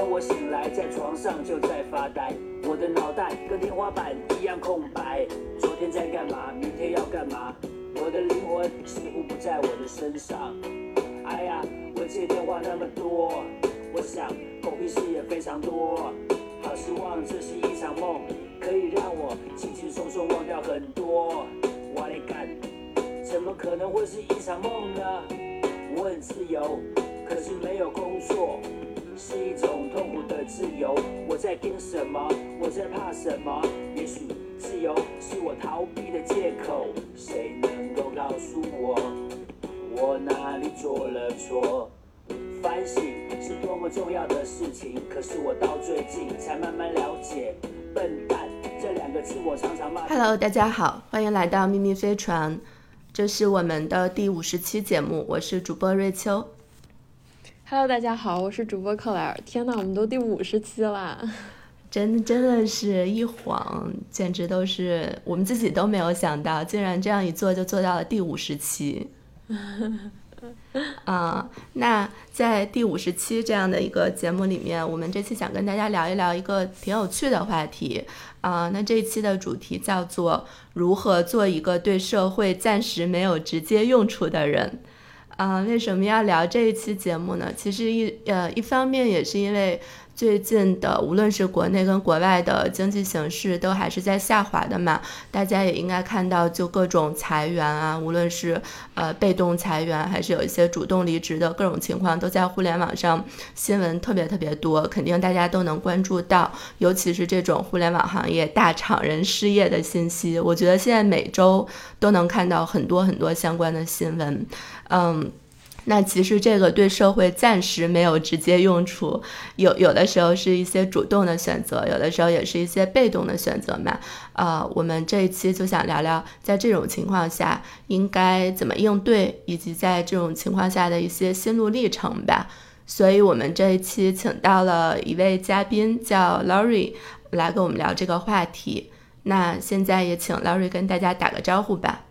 每天我醒来在床上就在发呆，我的脑袋跟天花板一样空白。昨天在干嘛？明天要干嘛？我的灵魂似乎不在我的身上。哎呀，我接电话那么多，我想狗屁事也非常多。好希望这是一场梦，可以让我轻轻松松忘掉很多。我来干，怎么可能会是一场梦呢？我很自由，可是没有工作，是一种痛苦的自由。我在盯什么？我在怕什么？也许自由是我逃避的借口。谁能够告诉我，我哪里做了错？反省是多么重要的事情，可是我到最近才慢慢了解，笨蛋这两个字我常常骂。Hello，大家好，欢迎来到秘密飞船，这是我们的第五十期节目，我是主播瑞秋。Hello，大家好，我是主播克莱尔。天呐，我们都第五十期啦！真真的是一晃，简直都是我们自己都没有想到，竟然这样一做就做到了第五十期。啊、那在第五十期这样的一个节目里面，我们这期想跟大家聊一聊一个挺有趣的话题啊、那这一期的主题叫做如何做一个对社会暂时没有直接用处的人。啊、为什么要聊这一期节目呢？其实一呃一方面也是因为最近的无论是国内跟国外的经济形势都还是在下滑的嘛，大家也应该看到，就各种裁员啊，无论是呃被动裁员，还是有一些主动离职的各种情况，都在互联网上新闻特别特别多，肯定大家都能关注到，尤其是这种互联网行业大厂人失业的信息，我觉得现在每周都能看到很多很多相关的新闻，嗯。那其实这个对社会暂时没有直接用处，有有的时候是一些主动的选择，有的时候也是一些被动的选择嘛。呃，我们这一期就想聊聊，在这种情况下应该怎么应对，以及在这种情况下的一些心路历程吧。所以我们这一期请到了一位嘉宾，叫 Laurie，来跟我们聊这个话题。那现在也请 Laurie 跟大家打个招呼吧。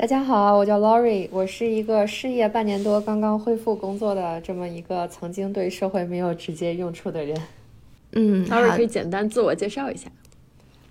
大家好，我叫 Lori，我是一个失业半年多、刚刚恢复工作的这么一个曾经对社会没有直接用处的人。嗯，好 Lori 可以简单自我介绍一下。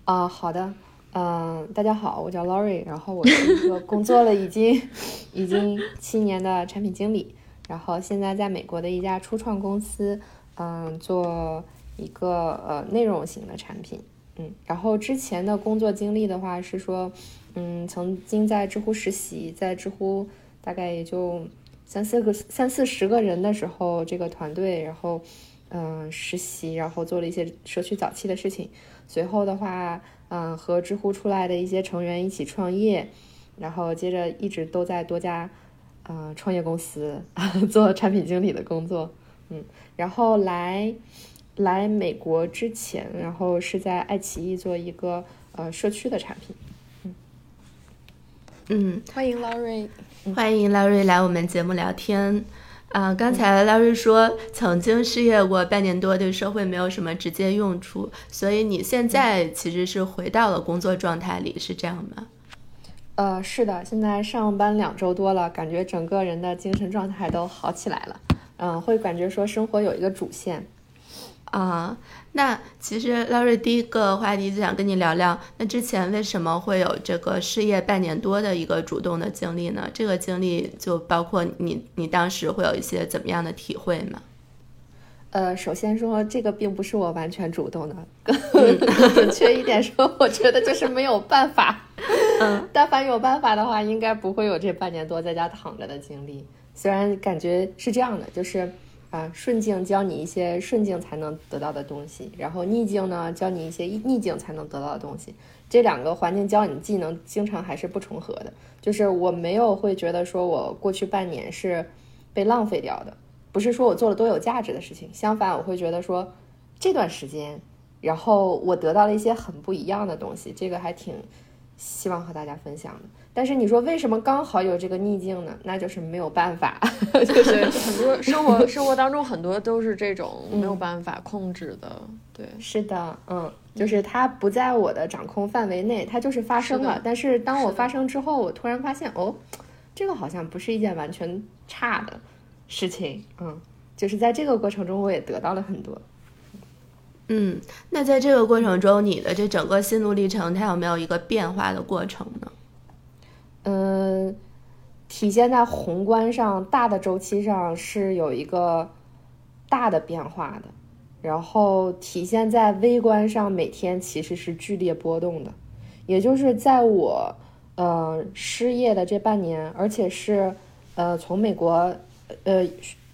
啊、好的，嗯、大家好，我叫 Lori，然后我是一个工作了已经 已经七年的产品经理，然后现在在美国的一家初创公司，嗯、做一个呃内容型的产品，嗯，然后之前的工作经历的话是说，嗯，曾经在知乎实习，在知乎大概也就三四个三四十个人的时候，这个团队，然后嗯、实习，然后做了一些社区早期的事情。随后的话，嗯，和知乎出来的一些成员一起创业，然后接着一直都在多家，呃，创业公司 做产品经理的工作，嗯，然后来来美国之前，然后是在爱奇艺做一个呃社区的产品，嗯，欢迎 Lori。欢迎 Larry 来我们节目聊天。啊、刚才 Larry 说曾经失业过半年多，对社会没有什么直接用处，所以你现在其实是回到了工作状态里，是这样吗？呃，是的，现在上班两周多了，感觉整个人的精神状态都好起来了，嗯，会感觉说生活有一个主线，啊、那其实 Larry 第一个话题就想跟你聊聊，那之前为什么会有这个失业半年多的一个主动的经历呢？这个经历就包括你，你当时会有一些怎么样的体会吗？呃，首先说这个并不是我完全主动的，更 准确一点说，我觉得就是没有办法。嗯，但凡有办法的话，应该不会有这半年多在家躺着的经历。虽然感觉是这样的，就是啊、顺境教你一些顺境才能得到的东西，然后逆境呢教你一些逆境才能得到的东西。这两个环境教你技能，经常还是不重合的。就是我没有会觉得说我过去半年是被浪费掉的。不是说我做了多有价值的事情，相反，我会觉得说这段时间，然后我得到了一些很不一样的东西，这个还挺希望和大家分享的。但是你说为什么刚好有这个逆境呢？那就是没有办法，就是对，很多生活 生活当中很多都是这种没有办法控制的。对，是的，嗯，就是它不在我的掌控范围内，它就是发生了。是但是当我发生之后，我突然发现，哦，这个好像不是一件完全差的事情，嗯，就是在这个过程中，我也得到了很多。嗯，那在这个过程中，你的这整个心路历程，它有没有一个变化的过程呢？嗯，体现在宏观上，大的周期上是有一个大的变化的，然后体现在微观上，每天其实是剧烈波动的。也就是在我呃失业的这半年，而且是呃从美国呃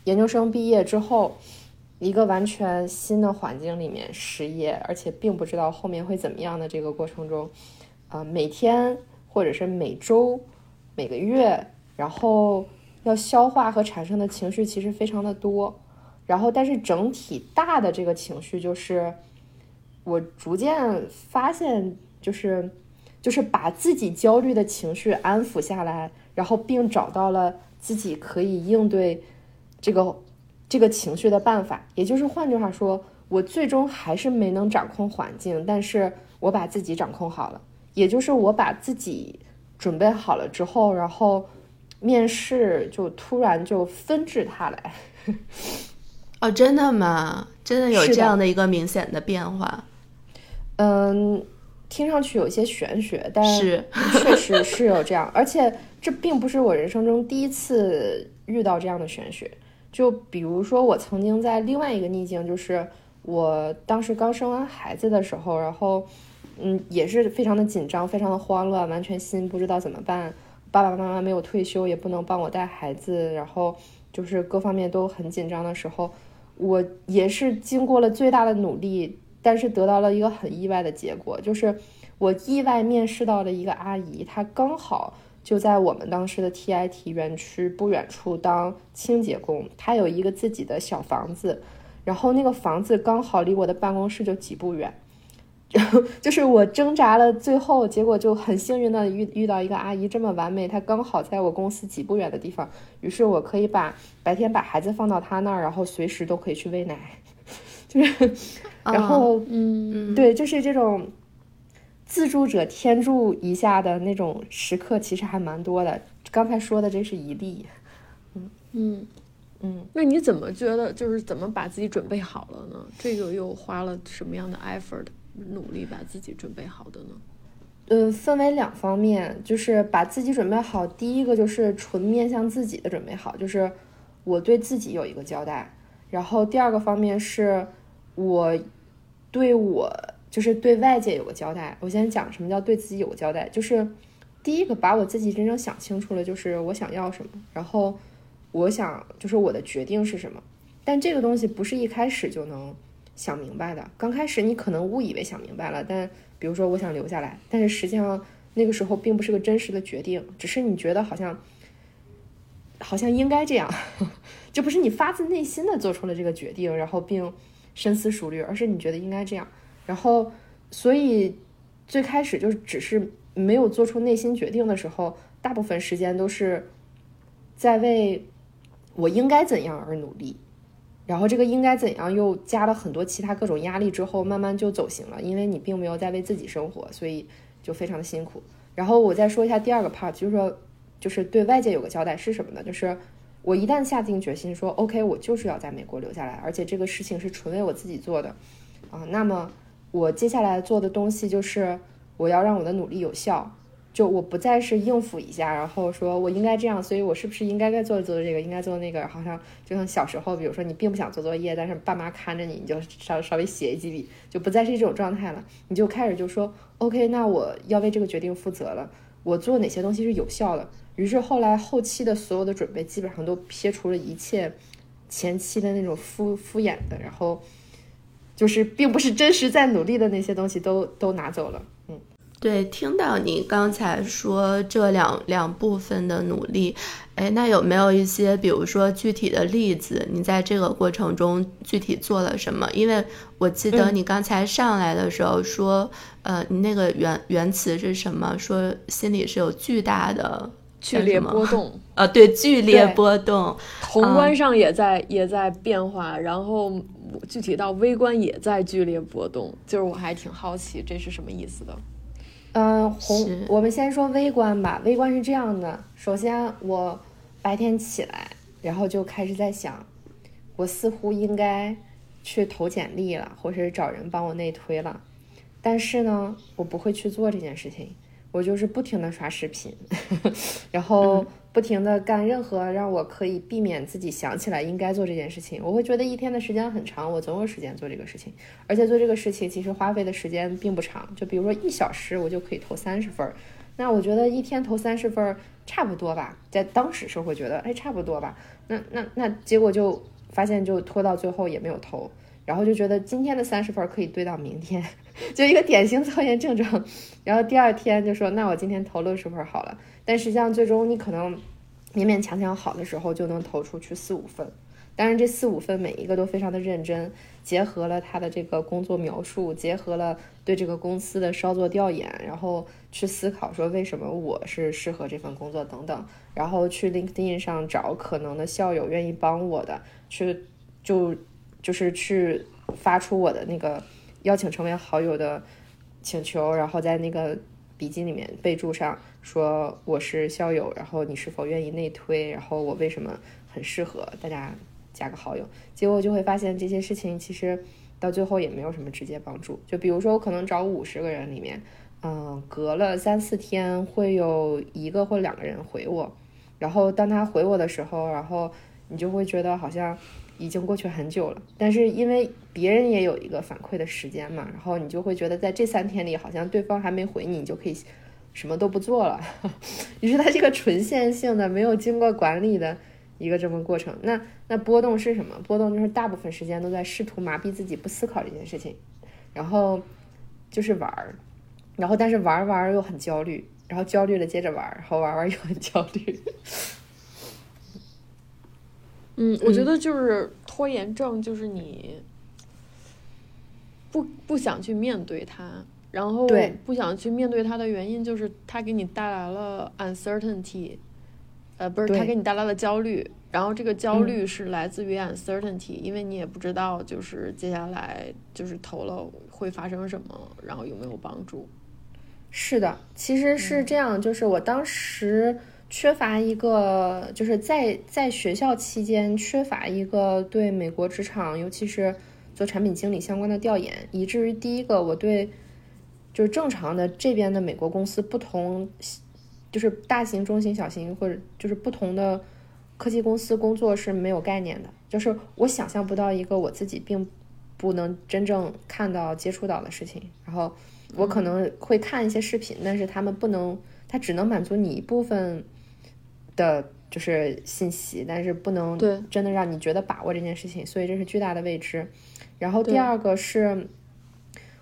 研究生毕业之后。一个完全新的环境里面失业，而且并不知道后面会怎么样的这个过程中，啊，每天或者是每周、每个月，然后要消化和产生的情绪其实非常的多，然后但是整体大的这个情绪就是，我逐渐发现就是就是把自己焦虑的情绪安抚下来，然后并找到了自己可以应对这个。这个情绪的办法，也就是换句话说，我最终还是没能掌控环境，但是我把自己掌控好了。也就是我把自己准备好了之后，然后面试就突然就纷至沓来。哦，真的吗？真的有这样的一个明显的变化？嗯，听上去有些玄学，但是确实是有这样，而且这并不是我人生中第一次遇到这样的玄学。就比如说，我曾经在另外一个逆境，就是我当时刚生完孩子的时候，然后，嗯，也是非常的紧张，非常的慌乱，完全心不知道怎么办。爸爸妈妈没有退休，也不能帮我带孩子，然后就是各方面都很紧张的时候，我也是经过了最大的努力，但是得到了一个很意外的结果，就是我意外面试到了一个阿姨，她刚好。就在我们当时的 TIT 园区不远处当清洁工，他有一个自己的小房子，然后那个房子刚好离我的办公室就几步远，就 就是我挣扎了，最后结果就很幸运的遇遇到一个阿姨这么完美，她刚好在我公司几步远的地方，于是我可以把白天把孩子放到她那儿，然后随时都可以去喂奶，就是，然后嗯，对，就是这种。自助者天助一下的那种时刻，其实还蛮多的。刚才说的这是一例，嗯嗯嗯。那你怎么觉得，就是怎么把自己准备好了呢？这个又花了什么样的 effort 努力把自己准备好的呢？呃，分为两方面，就是把自己准备好。第一个就是纯面向自己的准备好，就是我对自己有一个交代。然后第二个方面是我对我。就是对外界有个交代。我先讲什么叫对自己有个交代，就是第一个把我自己真正想清楚了，就是我想要什么，然后我想就是我的决定是什么。但这个东西不是一开始就能想明白的。刚开始你可能误以为想明白了，但比如说我想留下来，但是实际上那个时候并不是个真实的决定，只是你觉得好像好像应该这样，就不是你发自内心的做出了这个决定，然后并深思熟虑，而是你觉得应该这样。然后，所以最开始就只是没有做出内心决定的时候，大部分时间都是在为我应该怎样而努力。然后这个应该怎样又加了很多其他各种压力之后，慢慢就走形了。因为你并没有在为自己生活，所以就非常的辛苦。然后我再说一下第二个 part，就是说，就是对外界有个交代是什么呢？就是我一旦下定决心说 OK，我就是要在美国留下来，而且这个事情是纯为我自己做的啊，那么。我接下来做的东西就是，我要让我的努力有效，就我不再是应付一下，然后说我应该这样，所以我是不是应该该做做这个，应该做那个，好像就像小时候，比如说你并不想做作业，但是爸妈看着你，你就稍稍微写几笔，就不再是这种状态了，你就开始就说，OK，那我要为这个决定负责了，我做哪些东西是有效的，于是后来后期的所有的准备基本上都撇除了一切前期的那种敷敷衍的，然后。就是并不是真实在努力的那些东西都都拿走了，对，听到你刚才说这两两部分的努力，哎，那有没有一些比如说具体的例子？你在这个过程中具体做了什么？因为我记得你刚才上来的时候说，呃，你那个原原词是什么？说心里是有巨大的剧烈波动，呃，对，剧烈波动，宏观上也在也在变化，然后。具体到微观也在剧烈波动，就是我还挺好奇这是什么意思的。嗯，宏，我们先说微观吧。微观是这样的，首先我白天起来，然后就开始在想，我似乎应该去投简历了，或者是找人帮我内推了，但是呢，我不会去做这件事情。我就是不停的刷视频，然后不停的干任何让我可以避免自己想起来应该做这件事情。我会觉得一天的时间很长，我总有时间做这个事情，而且做这个事情其实花费的时间并不长。就比如说一小时，我就可以投三十份儿，那我觉得一天投三十份儿差不多吧，在当时是会觉得哎差不多吧。那那那结果就发现就拖到最后也没有投，然后就觉得今天的三十分可以堆到明天。就一个典型拖延症状，然后第二天就说那我今天投六十分好了，但实际上最终你可能勉勉强强好的时候就能投出去四五分，当然这四五分每一个都非常的认真，结合了他的这个工作描述，结合了对这个公司的稍作调研，然后去思考说为什么我是适合这份工作等等，然后去 LinkedIn 上找可能的校友愿意帮我的，去就就是去发出我的那个。邀请成为好友的请求，然后在那个笔记里面备注上说我是校友，然后你是否愿意内推，然后我为什么很适合大家加个好友。结果就会发现这些事情其实到最后也没有什么直接帮助。就比如说我可能找五十个人里面，嗯，隔了三四天会有一个或两个人回我，然后当他回我的时候，然后你就会觉得好像。已经过去很久了，但是因为别人也有一个反馈的时间嘛，然后你就会觉得在这三天里，好像对方还没回你，你就可以什么都不做了。于是它是一个纯线性的、没有经过管理的一个这么过程。那那波动是什么？波动就是大部分时间都在试图麻痹自己，不思考这件事情，然后就是玩儿，然后但是玩儿玩儿又很焦虑，然后焦虑了接着玩儿，然后玩玩又很焦虑。嗯，我觉得就是拖延症，就是你不不想去面对它，然后不想去面对它的原因就是它给你带来了 uncertainty，呃，不是它给你带来了焦虑，然后这个焦虑是来自于 uncertainty，因为你也不知道就是接下来就是投了会发生什么，然后有没有帮助。是的，其实是这样，就是我当时。缺乏一个，就是在在学校期间缺乏一个对美国职场，尤其是做产品经理相关的调研，以至于第一个我对就是正常的这边的美国公司不同，就是大型、中型、小型或者就是不同的科技公司工作是没有概念的，就是我想象不到一个我自己并不能真正看到、接触到的事情。然后我可能会看一些视频，但是他们不能，他只能满足你一部分。的就是信息，但是不能真的让你觉得把握这件事情，所以这是巨大的未知。然后第二个是，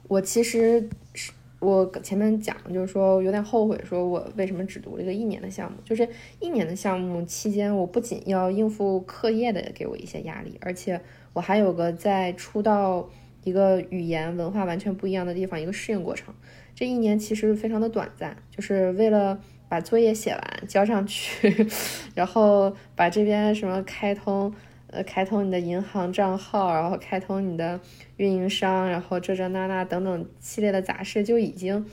我其实是我前面讲，就是说有点后悔，说我为什么只读了一个一年的项目。就是一年的项目期间，我不仅要应付课业的给我一些压力，而且我还有个在出到一个语言文化完全不一样的地方一个适应过程。这一年其实非常的短暂，就是为了。把作业写完交上去，然后把这边什么开通，呃，开通你的银行账号，然后开通你的运营商，然后这这那那等等系列的杂事就已经，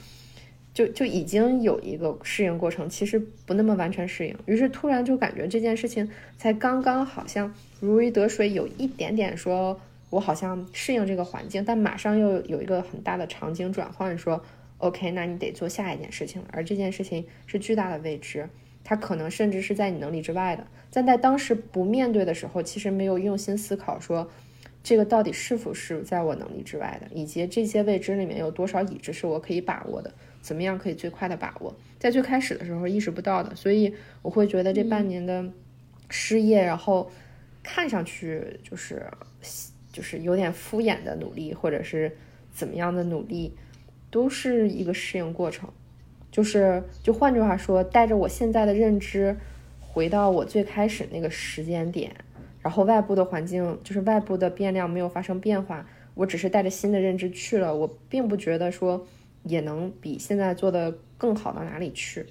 就就已经有一个适应过程，其实不那么完全适应。于是突然就感觉这件事情才刚刚好像如鱼得水，有一点点说我好像适应这个环境，但马上又有一个很大的场景转换，说。OK，那你得做下一件事情了，而这件事情是巨大的未知，它可能甚至是在你能力之外的。但在当时不面对的时候，其实没有用心思考说，这个到底是否是在我能力之外的，以及这些未知里面有多少已知是我可以把握的，怎么样可以最快的把握，在最开始的时候意识不到的，所以我会觉得这半年的失业，然后看上去就是就是有点敷衍的努力，或者是怎么样的努力。都是一个适应过程，就是就换句话说，带着我现在的认知回到我最开始那个时间点，然后外部的环境就是外部的变量没有发生变化，我只是带着新的认知去了，我并不觉得说也能比现在做的更好到哪里去。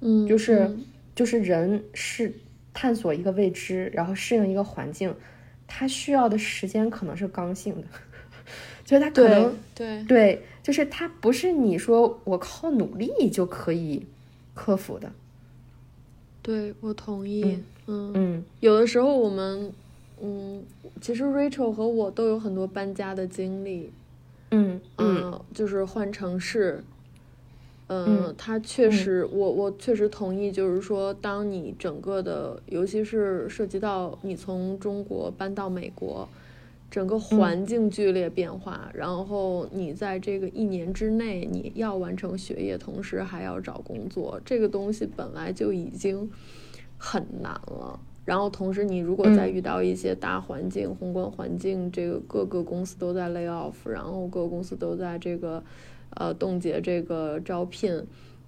嗯，就是就是人是探索一个未知，然后适应一个环境，他需要的时间可能是刚性的。所以他可能对对，就是他不是你说我靠努力就可以克服的。对，我同意。嗯嗯，有的时候我们嗯，其实 Rachel 和我都有很多搬家的经历，嗯嗯，就是换城市。嗯，他确实，我我确实同意，就是说，当你整个的，尤其是涉及到你从中国搬到美国，整个环境剧烈变化，然后你在这个一年之内，你要完成学业，同时还要找工作，这个东西本来就已经很难了。然后同时，你如果再遇到一些大环境、宏观环境，这个各个公司都在 lay off，然后各个公司都在这个。呃，冻结这个招聘，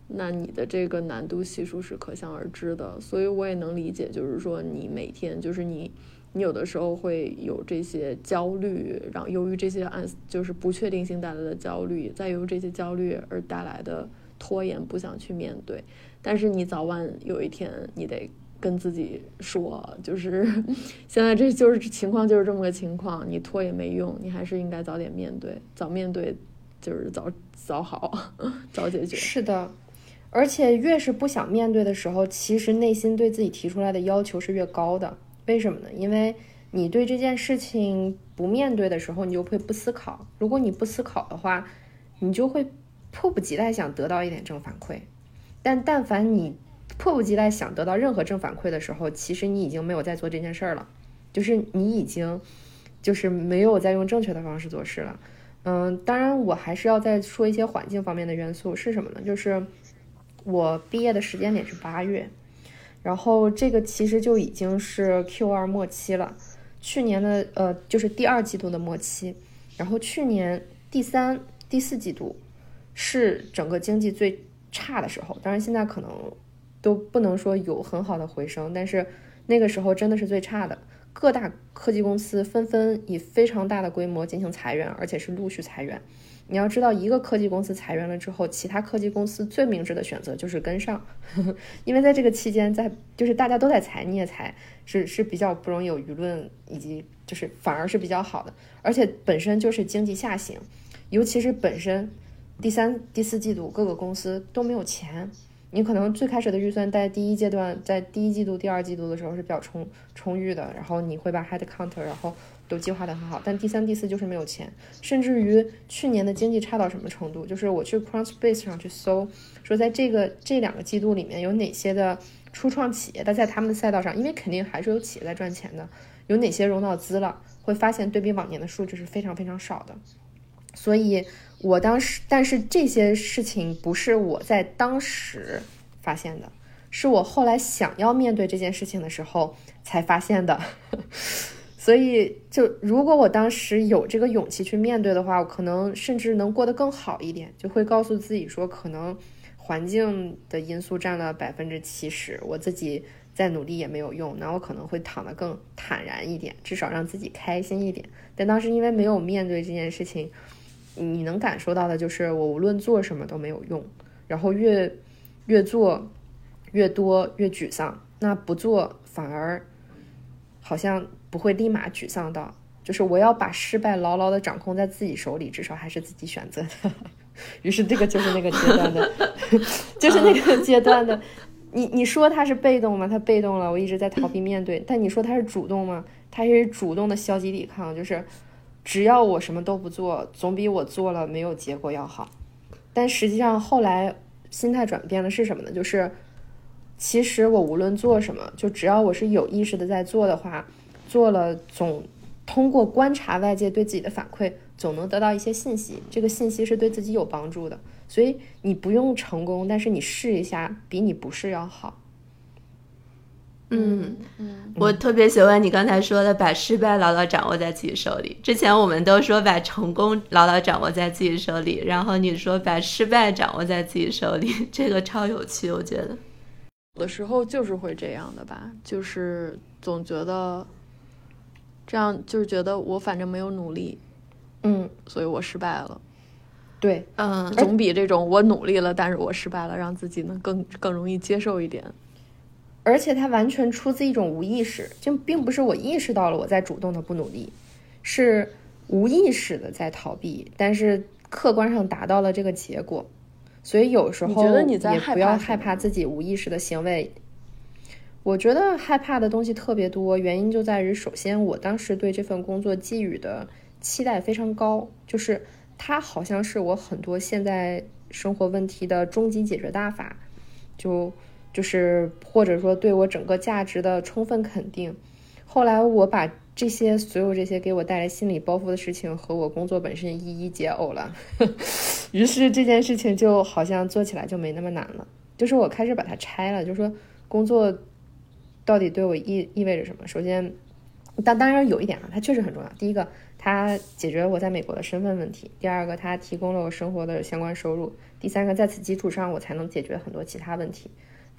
那你的这个难度系数是可想而知的。所以我也能理解，就是说你每天就是你，你有的时候会有这些焦虑，然后由于这些按就是不确定性带来的焦虑，再由这些焦虑而带来的拖延，不想去面对。但是你早晚有一天，你得跟自己说，就是 现在这就是情况，就是这么个情况，你拖也没用，你还是应该早点面对，早面对。就是早早好，早解决。是的，而且越是不想面对的时候，其实内心对自己提出来的要求是越高的。为什么呢？因为你对这件事情不面对的时候，你就会不思考。如果你不思考的话，你就会迫不及待想得到一点正反馈。但但凡你迫不及待想得到任何正反馈的时候，其实你已经没有在做这件事儿了，就是你已经就是没有在用正确的方式做事了。嗯，当然，我还是要再说一些环境方面的元素是什么呢？就是我毕业的时间点是八月，然后这个其实就已经是 Q 二末期了，去年的呃就是第二季度的末期，然后去年第三、第四季度是整个经济最差的时候，当然现在可能都不能说有很好的回升，但是那个时候真的是最差的。各大科技公司纷纷以非常大的规模进行裁员，而且是陆续裁员。你要知道，一个科技公司裁员了之后，其他科技公司最明智的选择就是跟上，因为在这个期间，在就是大家都在裁，你也裁，是是比较不容易有舆论，以及就是反而是比较好的。而且本身就是经济下行，尤其是本身第三、第四季度各个公司都没有钱。你可能最开始的预算在第一阶段，在第一季度、第二季度的时候是比较充充裕的，然后你会把 head count 然后都计划的很好，但第三、第四就是没有钱，甚至于去年的经济差到什么程度？就是我去 Crunchbase 上去搜，说在这个这两个季度里面有哪些的初创企业，它在他们的赛道上，因为肯定还是有企业在赚钱的，有哪些融到资了，会发现对比往年的数据是非常非常少的，所以。我当时，但是这些事情不是我在当时发现的，是我后来想要面对这件事情的时候才发现的。所以，就如果我当时有这个勇气去面对的话，我可能甚至能过得更好一点。就会告诉自己说，可能环境的因素占了百分之七十，我自己再努力也没有用。那我可能会躺得更坦然一点，至少让自己开心一点。但当时因为没有面对这件事情。你能感受到的就是，我无论做什么都没有用，然后越越做越多越沮丧，那不做反而好像不会立马沮丧到，就是我要把失败牢牢的掌控在自己手里，至少还是自己选择的。于是这个就是那个阶段的，就是那个阶段的。你你说他是被动吗？他被动了，我一直在逃避面对。但你说他是主动吗？他是主动的消极抵抗，就是。只要我什么都不做，总比我做了没有结果要好。但实际上后来心态转变了是什么呢？就是其实我无论做什么，就只要我是有意识的在做的话，做了总通过观察外界对自己的反馈，总能得到一些信息。这个信息是对自己有帮助的。所以你不用成功，但是你试一下，比你不试要好。嗯嗯，我特别喜欢你刚才说的，把失败牢牢掌握在自己手里。之前我们都说把成功牢牢掌握在自己手里，然后你说把失败掌握在自己手里，这个超有趣，我觉得。有的时候就是会这样的吧，就是总觉得这样，就是觉得我反正没有努力，嗯，所以我失败了。对，嗯，总比这种我努力了，但是我失败了，让自己能更更容易接受一点。而且它完全出自一种无意识，就并不是我意识到了我在主动的不努力，是无意识的在逃避，但是客观上达到了这个结果。所以有时候也不要害怕自己无意识的行为。我觉得害怕的东西特别多，原因就在于，首先我当时对这份工作寄予的期待非常高，就是它好像是我很多现在生活问题的终极解决大法，就就是或者说对我整个价值的充分肯定。后来我把这些所有这些给我带来心理包袱的事情和我工作本身一一解耦了，于是这件事情就好像做起来就没那么难了。就是我开始把它拆了，就是说工作。到底对我意意味着什么？首先，但当然有一点啊，它确实很重要。第一个，它解决了我在美国的身份问题；第二个，它提供了我生活的相关收入；第三个，在此基础上，我才能解决很多其他问题。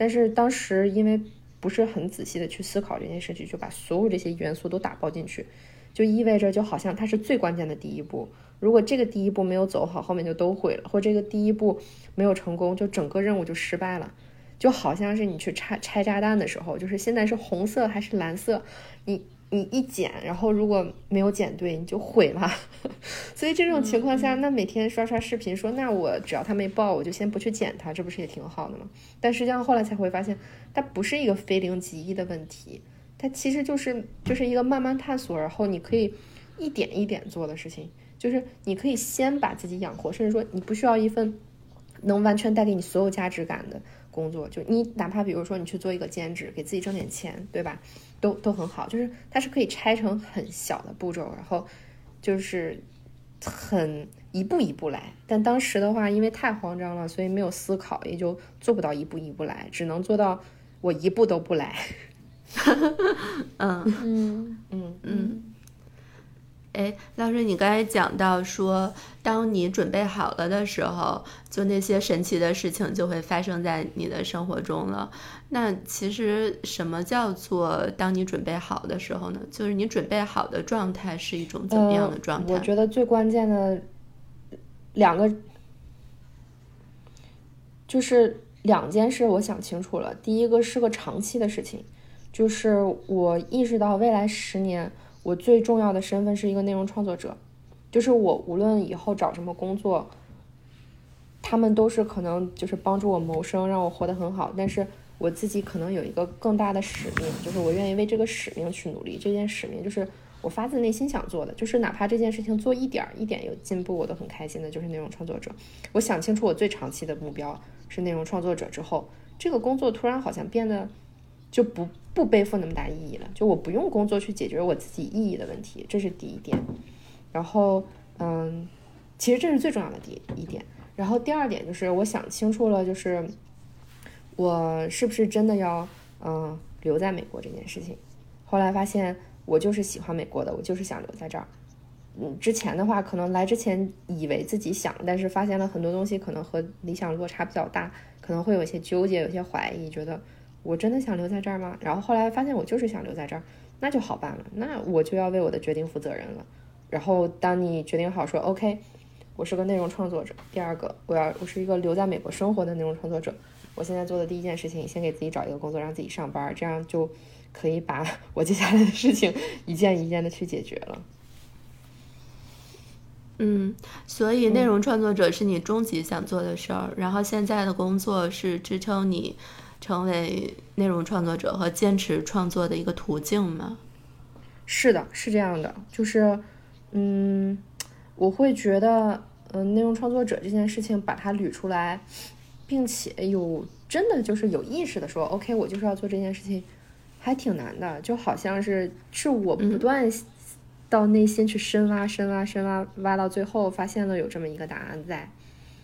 但是当时因为不是很仔细的去思考这件事情，就把所有这些元素都打包进去，就意味着就好像它是最关键的第一步。如果这个第一步没有走好，后面就都毁了；或这个第一步没有成功，就整个任务就失败了。就好像是你去拆拆炸弹的时候，就是现在是红色还是蓝色，你你一剪，然后如果没有剪对，你就毁了。所以这种情况下，那每天刷刷视频说，那我只要它没爆，我就先不去剪它，这不是也挺好的吗？但实际上后来才会发现，它不是一个非零即一的问题，它其实就是就是一个慢慢探索，然后你可以一点一点做的事情，就是你可以先把自己养活，甚至说你不需要一份能完全带给你所有价值感的。工作就你哪怕比如说你去做一个兼职，给自己挣点钱，对吧？都都很好，就是它是可以拆成很小的步骤，然后就是很一步一步来。但当时的话，因为太慌张了，所以没有思考，也就做不到一步一步来，只能做到我一步都不来。嗯嗯嗯嗯。哎，老师，你刚才讲到说，当你准备好了的时候，就那些神奇的事情就会发生在你的生活中了。那其实什么叫做当你准备好的时候呢？就是你准备好的状态是一种怎么样的状态？我觉得最关键的两个就是两件事，我想清楚了。第一个是个长期的事情，就是我意识到未来十年。我最重要的身份是一个内容创作者，就是我无论以后找什么工作，他们都是可能就是帮助我谋生，让我活得很好。但是我自己可能有一个更大的使命，就是我愿意为这个使命去努力。这件使命就是我发自内心想做的，就是哪怕这件事情做一点儿一点有进步，我都很开心的。就是内容创作者，我想清楚我最长期的目标是内容创作者之后，这个工作突然好像变得就不。不背负那么大意义了，就我不用工作去解决我自己意义的问题，这是第一点。然后，嗯，其实这是最重要的第一点。然后第二点就是我想清楚了，就是我是不是真的要嗯留在美国这件事情。后来发现我就是喜欢美国的，我就是想留在这儿。嗯，之前的话可能来之前以为自己想，但是发现了很多东西可能和理想落差比较大，可能会有些纠结，有些怀疑，觉得。我真的想留在这儿吗？然后后来发现我就是想留在这儿，那就好办了，那我就要为我的决定负责任了。然后当你决定好说 OK，我是个内容创作者，第二个我要我是一个留在美国生活的内容创作者，我现在做的第一件事情，先给自己找一个工作，让自己上班，这样就可以把我接下来的事情一件一件的去解决了。嗯，所以内容创作者是你终极想做的事儿，然后现在的工作是支撑你。成为内容创作者和坚持创作的一个途径吗？是的，是这样的，就是，嗯，我会觉得，嗯，内容创作者这件事情把它捋出来，并且有真的就是有意识的说，OK，我就是要做这件事情，还挺难的，就好像是是我不断到内心去深挖、深挖、深挖，挖到最后发现了有这么一个答案在，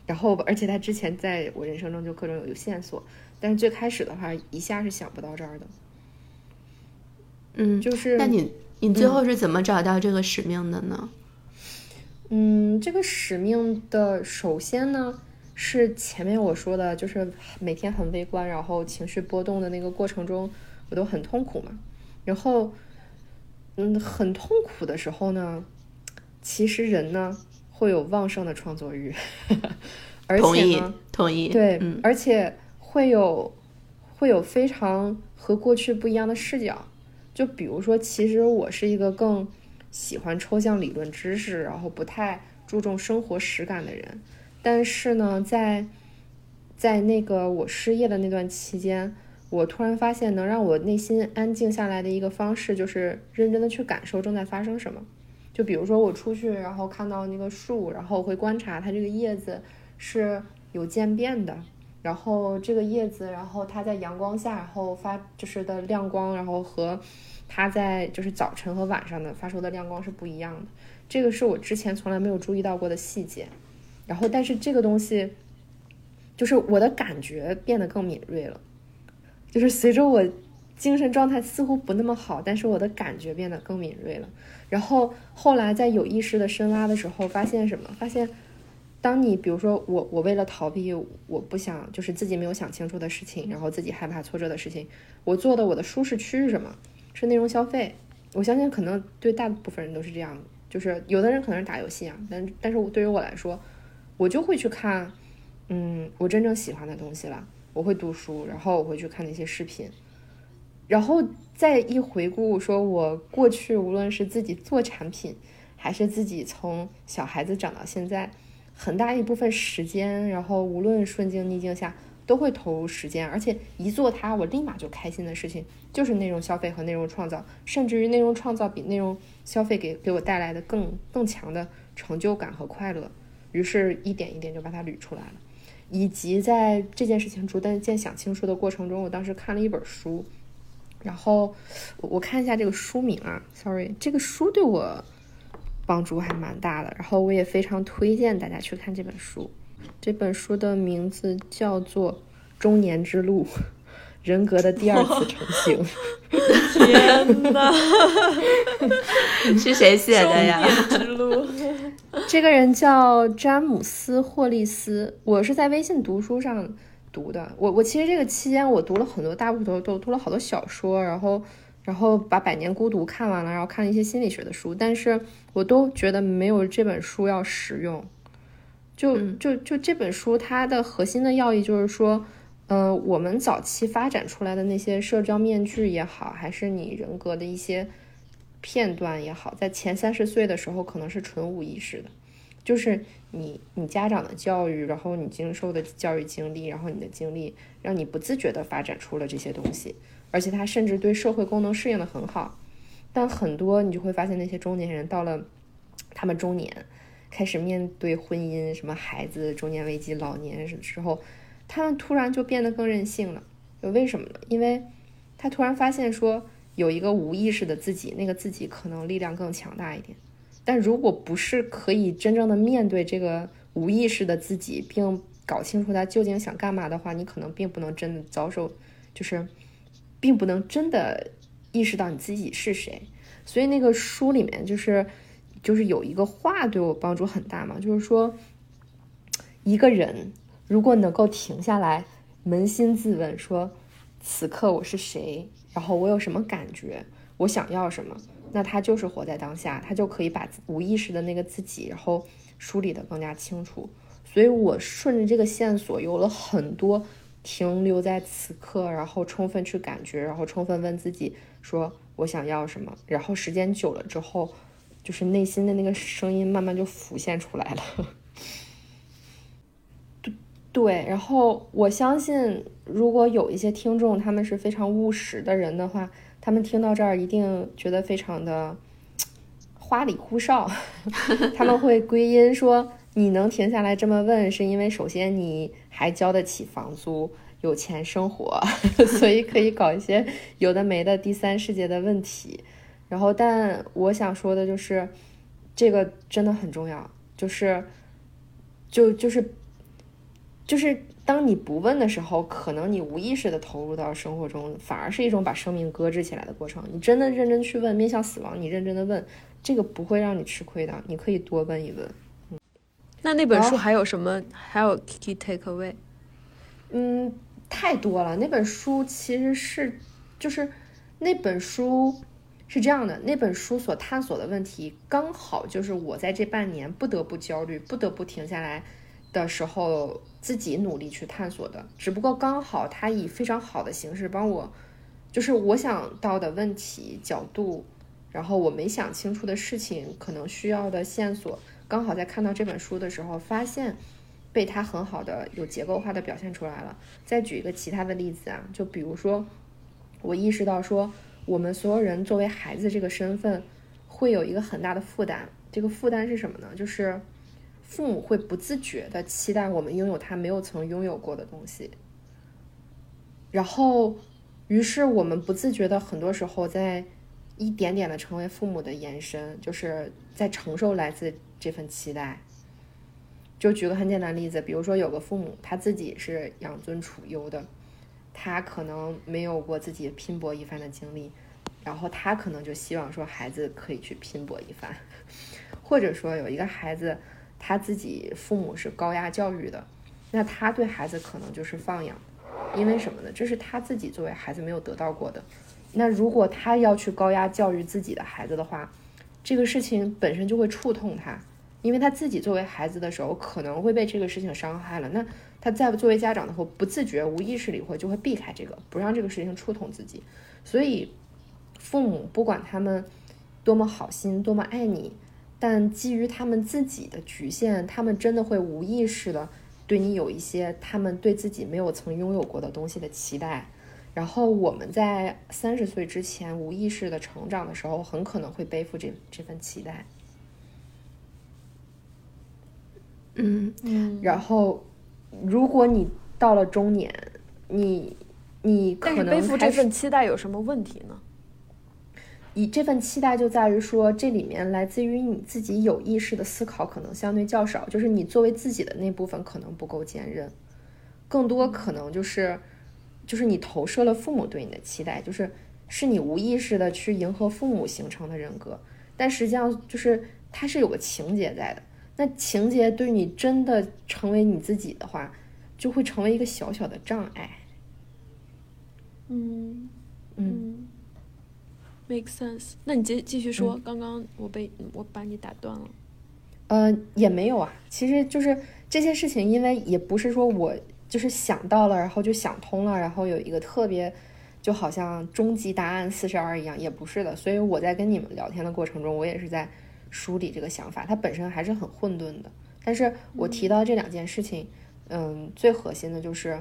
然后而且他之前在我人生中就各种有线索。但是最开始的话，一下是想不到这儿的。嗯，就是。那你你最后是怎么找到这个使命的呢？嗯，这个使命的首先呢，是前面我说的，就是每天很微观，然后情绪波动的那个过程中，我都很痛苦嘛。然后，嗯，很痛苦的时候呢，其实人呢会有旺盛的创作欲，而且呢，同意，对，嗯，而且。会有，会有非常和过去不一样的视角。就比如说，其实我是一个更喜欢抽象理论知识，然后不太注重生活实感的人。但是呢，在在那个我失业的那段期间，我突然发现，能让我内心安静下来的一个方式，就是认真的去感受正在发生什么。就比如说我出去，然后看到那个树，然后会观察它这个叶子是有渐变的，然后这个叶子，然后它在阳光下，然后发就是的亮光，然后和它在就是早晨和晚上的发出的亮光是不一样的。这个是我之前从来没有注意到过的细节。然后，但是这个东西，就是我的感觉变得更敏锐了。就是随着我精神状态似乎不那么好，但是我的感觉变得更敏锐了。然后后来在有意识的深挖的时候，发现什么？发现当你比如说我我为了逃避我不想就是自己没有想清楚的事情，然后自己害怕挫折的事情，我做的我的舒适区是什么？是内容消费。我相信可能对大部分人都是这样，就是有的人可能是打游戏啊，但但是对于我来说，我就会去看嗯我真正喜欢的东西了。我会读书，然后我会去看那些视频，然后再一回顾，说我过去无论是自己做产品，还是自己从小孩子长到现在，很大一部分时间，然后无论顺境逆境下，都会投入时间，而且一做它，我立马就开心的事情，就是内容消费和内容创造，甚至于内容创造比内容消费给给我带来的更更强的成就感和快乐，于是一点一点就把它捋出来了。以及在这件事情逐渐想清楚的过程中，我当时看了一本书，然后我看一下这个书名啊，sorry，这个书对我帮助还蛮大的，然后我也非常推荐大家去看这本书。这本书的名字叫做《中年之路：人格的第二次成型》。天哪，是谁写的呀？中年之路。这个人叫詹姆斯·霍利斯，我是在微信读书上读的。我我其实这个期间我读了很多，大部分都都读了好多小说，然后然后把《百年孤独》看完了，然后看了一些心理学的书，但是我都觉得没有这本书要实用。就就就这本书，它的核心的要义就是说，呃，我们早期发展出来的那些社交面具也好，还是你人格的一些。片段也好，在前三十岁的时候可能是纯无意识的，就是你你家长的教育，然后你经受的教育经历，然后你的经历，让你不自觉的发展出了这些东西，而且他甚至对社会功能适应的很好。但很多你就会发现，那些中年人到了他们中年，开始面对婚姻、什么孩子、中年危机、老年时候，他们突然就变得更任性了。为什么呢？因为他突然发现说。有一个无意识的自己，那个自己可能力量更强大一点。但如果不是可以真正的面对这个无意识的自己，并搞清楚他究竟想干嘛的话，你可能并不能真的遭受，就是并不能真的意识到你自己是谁。所以那个书里面就是就是有一个话对我帮助很大嘛，就是说一个人如果能够停下来，扪心自问，说此刻我是谁。然后我有什么感觉？我想要什么？那他就是活在当下，他就可以把无意识的那个自己，然后梳理的更加清楚。所以我顺着这个线索，有了很多停留在此刻，然后充分去感觉，然后充分问自己说我想要什么。然后时间久了之后，就是内心的那个声音慢慢就浮现出来了。对，然后我相信，如果有一些听众他们是非常务实的人的话，他们听到这儿一定觉得非常的花里胡哨。他们会归因说，你能停下来这么问，是因为首先你还交得起房租，有钱生活，所以可以搞一些有的没的第三世界的问题。然后，但我想说的就是，这个真的很重要，就是，就就是。就是当你不问的时候，可能你无意识的投入到生活中，反而是一种把生命搁置起来的过程。你真的认真去问，面向死亡，你认真的问，这个不会让你吃亏的。你可以多问一问。嗯，那那本书还有什么？还有 key take away？嗯，太多了。那本书其实是，就是那本书是这样的。那本书所探索的问题，刚好就是我在这半年不得不焦虑，不得不停下来。的时候自己努力去探索的，只不过刚好他以非常好的形式帮我，就是我想到的问题角度，然后我没想清楚的事情，可能需要的线索，刚好在看到这本书的时候发现，被他很好的有结构化的表现出来了。再举一个其他的例子啊，就比如说，我意识到说，我们所有人作为孩子这个身份，会有一个很大的负担。这个负担是什么呢？就是父母会不自觉的期待我们拥有他没有曾拥有过的东西，然后，于是我们不自觉的很多时候在一点点的成为父母的延伸，就是在承受来自这份期待。就举个很简单的例子，比如说有个父母他自己是养尊处优的，他可能没有过自己拼搏一番的经历，然后他可能就希望说孩子可以去拼搏一番，或者说有一个孩子他自己父母是高压教育的，那他对孩子可能就是放养，因为什么呢？这是他自己作为孩子没有得到过的。那如果他要去高压教育自己的孩子的话，这个事情本身就会触痛他。因为他自己作为孩子的时候，可能会被这个事情伤害了。那他在作为家长的时候，不自觉、无意识里会就会避开这个，不让这个事情触痛自己。所以，父母不管他们多么好心、多么爱你，但基于他们自己的局限，他们真的会无意识的对你有一些他们对自己没有曾拥有过的东西的期待。然后，我们在三十岁之前无意识的成长的时候，很可能会背负这这份期待。嗯嗯，然后，如果你到了中年，你你可能背负这份期待有什么问题呢？以这份期待就在于说，这里面来自于你自己有意识的思考可能相对较少，就是你作为自己的那部分可能不够坚韧，更多可能就是就是你投射了父母对你的期待，就是是你无意识的去迎合父母形成的人格，但实际上就是它是有个情节在的。那情节对你真的成为你自己的话，就会成为一个小小的障碍。嗯。嗯，make sense。那你继继续说，刚刚我被我把你打断了。呃，也没有啊，其实就是这些事情，因为也不是说我就是想到了，然后就想通了，然后有一个特别就好像终极答案四十二一样，也不是的。所以我在跟你们聊天的过程中，我也是在。梳理这个想法，它本身还是很混沌的。但是我提到这两件事情，嗯，最核心的就是，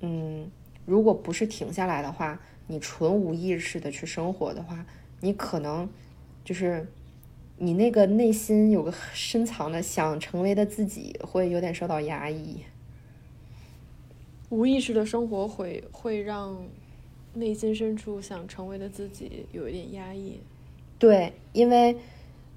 嗯，如果不是停下来的话，你纯无意识的去生活的话，你可能就是你那个内心有个深藏的想成为的自己，会有点受到压抑。无意识的生活会会让内心深处想成为的自己有一点压抑。对，因为。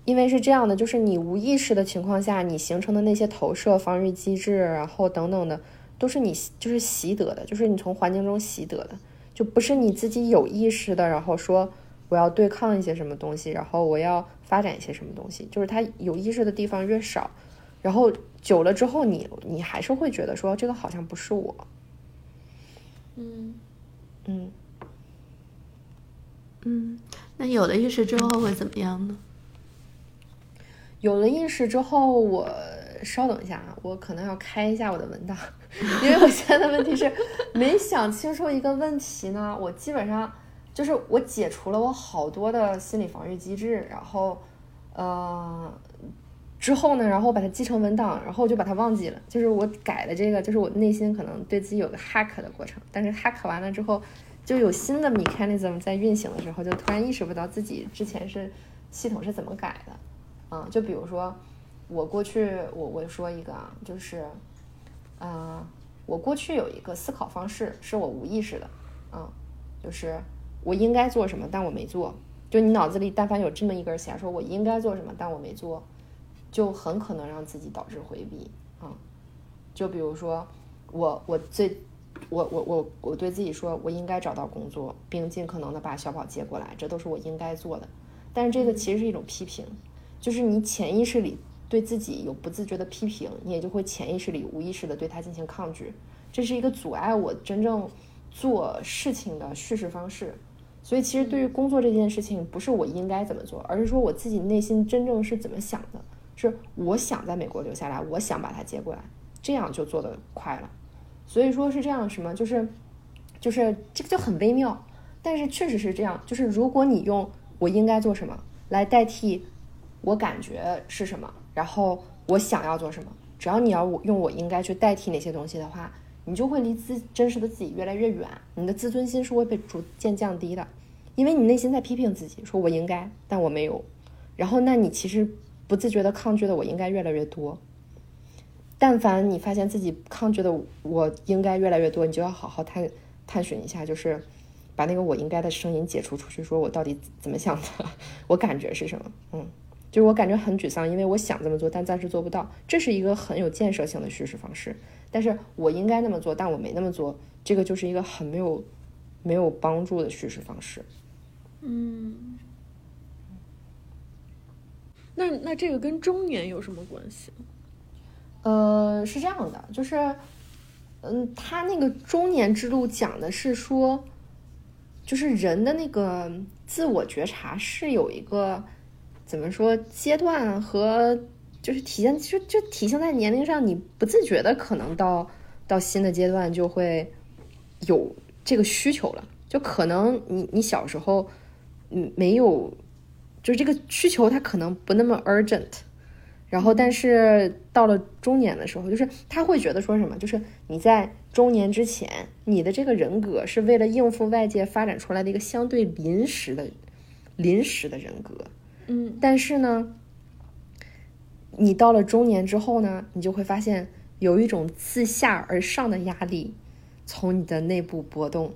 因为是这样的，就是你无意识的情况下，你形成的那些投射、防御机制，然后等等的，都是你就是习得的，就是你从环境中习得的，就不是你自己有意识的。然后说我要对抗一些什么东西，然后我要发展一些什么东西，就是他有意识的地方越少，然后久了之后，你你还是会觉得说这个好像不是我。嗯嗯嗯，那有了意识之后会怎么样呢？有了意识之后，我稍等一下啊，我可能要开一下我的文档，因为我现在的问题是没想清楚一个问题呢。我基本上就是我解除了我好多的心理防御机制，然后呃之后呢，然后把它记成文档，然后就把它忘记了。就是我改的这个，就是我内心可能对自己有个 hack 的过程，但是 hack 完了之后，就有新的 mechanism 在运行的时候，就突然意识不到自己之前是系统是怎么改的。嗯，就比如说，我过去我我说一个啊，就是，嗯，我过去有一个思考方式是我无意识的，嗯，就是我应该做什么，但我没做。就你脑子里但凡有这么一根弦，说我应该做什么，但我没做，就很可能让自己导致回避。嗯，就比如说我我最我我我我对自己说，我应该找到工作，并尽可能的把小宝接过来，这都是我应该做的。但是这个其实是一种批评。就是你潜意识里对自己有不自觉的批评，你也就会潜意识里无意识的对他进行抗拒，这是一个阻碍我真正做事情的叙事方式。所以其实对于工作这件事情，不是我应该怎么做，而是说我自己内心真正是怎么想的，是我想在美国留下来，我想把他接过来，这样就做得快了。所以说是这样，什么就是就是这个就很微妙，但是确实是这样，就是如果你用我应该做什么来代替。我感觉是什么，然后我想要做什么，只要你要我用我应该去代替那些东西的话，你就会离自真实的自己越来越远，你的自尊心是会被逐渐降低的，因为你内心在批评自己，说我应该，但我没有，然后那你其实不自觉的抗拒的我应该越来越多。但凡你发现自己抗拒的我应该越来越多，你就要好好探探寻一下，就是把那个我应该的声音解除出去，说我到底怎么想的，我感觉是什么？嗯，就是我感觉很沮丧，因为我想这么做，但暂时做不到。这是一个很有建设性的叙事方式。但是我应该那么做，但我没那么做，这个就是一个很没有没有帮助的叙事方式。嗯，那那这个跟中年有什么关系？呃，是这样的，就是，嗯，他那个中年之路讲的是说，就是人的那个自我觉察是有一个怎么说阶段和就是体现，就就体现在年龄上，你不自觉的可能到到新的阶段就会有这个需求了，就可能你你小时候嗯没有，就是这个需求它可能不那么 urgent。然后，但是到了中年的时候，就是他会觉得说什么，就是你在中年之前，你的这个人格是为了应付外界发展出来的一个相对临时的、临时的人格。嗯，但是呢，你到了中年之后呢，你就会发现有一种自下而上的压力从你的内部波动，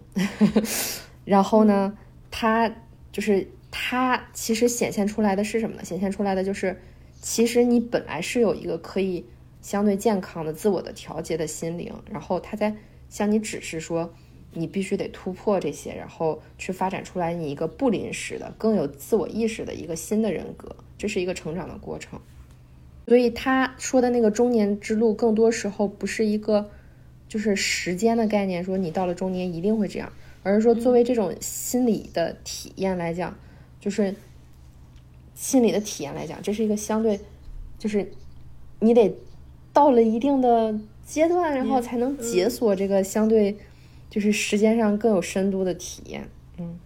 然后呢，它就是它其实显现出来的是什么呢？显现出来的就是。其实你本来是有一个可以相对健康的自我的调节的心灵，然后他在向你指示说，你必须得突破这些，然后去发展出来你一个不临时的、更有自我意识的一个新的人格，这是一个成长的过程。所以他说的那个中年之路，更多时候不是一个就是时间的概念，说你到了中年一定会这样，而是说作为这种心理的体验来讲，就是。心理的体验来讲，这是一个相对，就是你得到了一定的阶段，然后才能解锁这个相对就是时间上更有深度的体验。嗯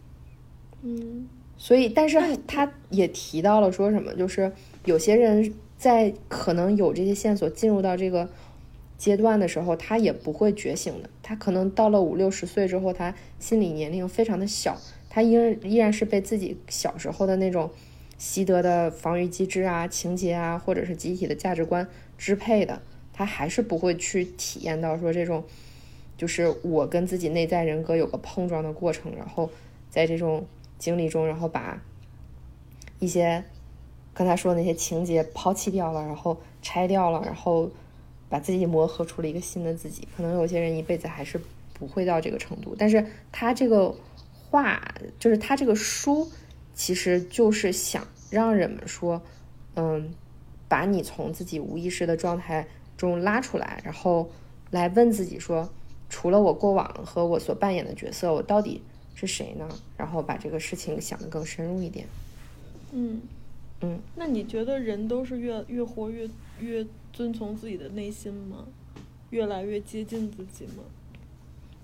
嗯，所以，但是他也提到了说什么，就是有些人在可能有这些线索进入到这个阶段的时候，他也不会觉醒的。他可能到了五六十岁之后，他心理年龄非常的小，他依然依然是被自己小时候的那种。习得的防御机制啊、情节啊，或者是集体的价值观支配的，他还是不会去体验到说这种，就是我跟自己内在人格有个碰撞的过程，然后在这种经历中，然后把一些刚才说的那些情节抛弃掉了，然后拆掉了，然后把自己磨合出了一个新的自己。可能有些人一辈子还是不会到这个程度，但是他这个话，就是他这个书。其实就是想让人们说，嗯，把你从自己无意识的状态中拉出来，然后来问自己说，除了我过往和我所扮演的角色，我到底是谁呢？然后把这个事情想得更深入一点。嗯嗯，那你觉得人都是越越活越越遵从自己的内心吗？越来越接近自己吗？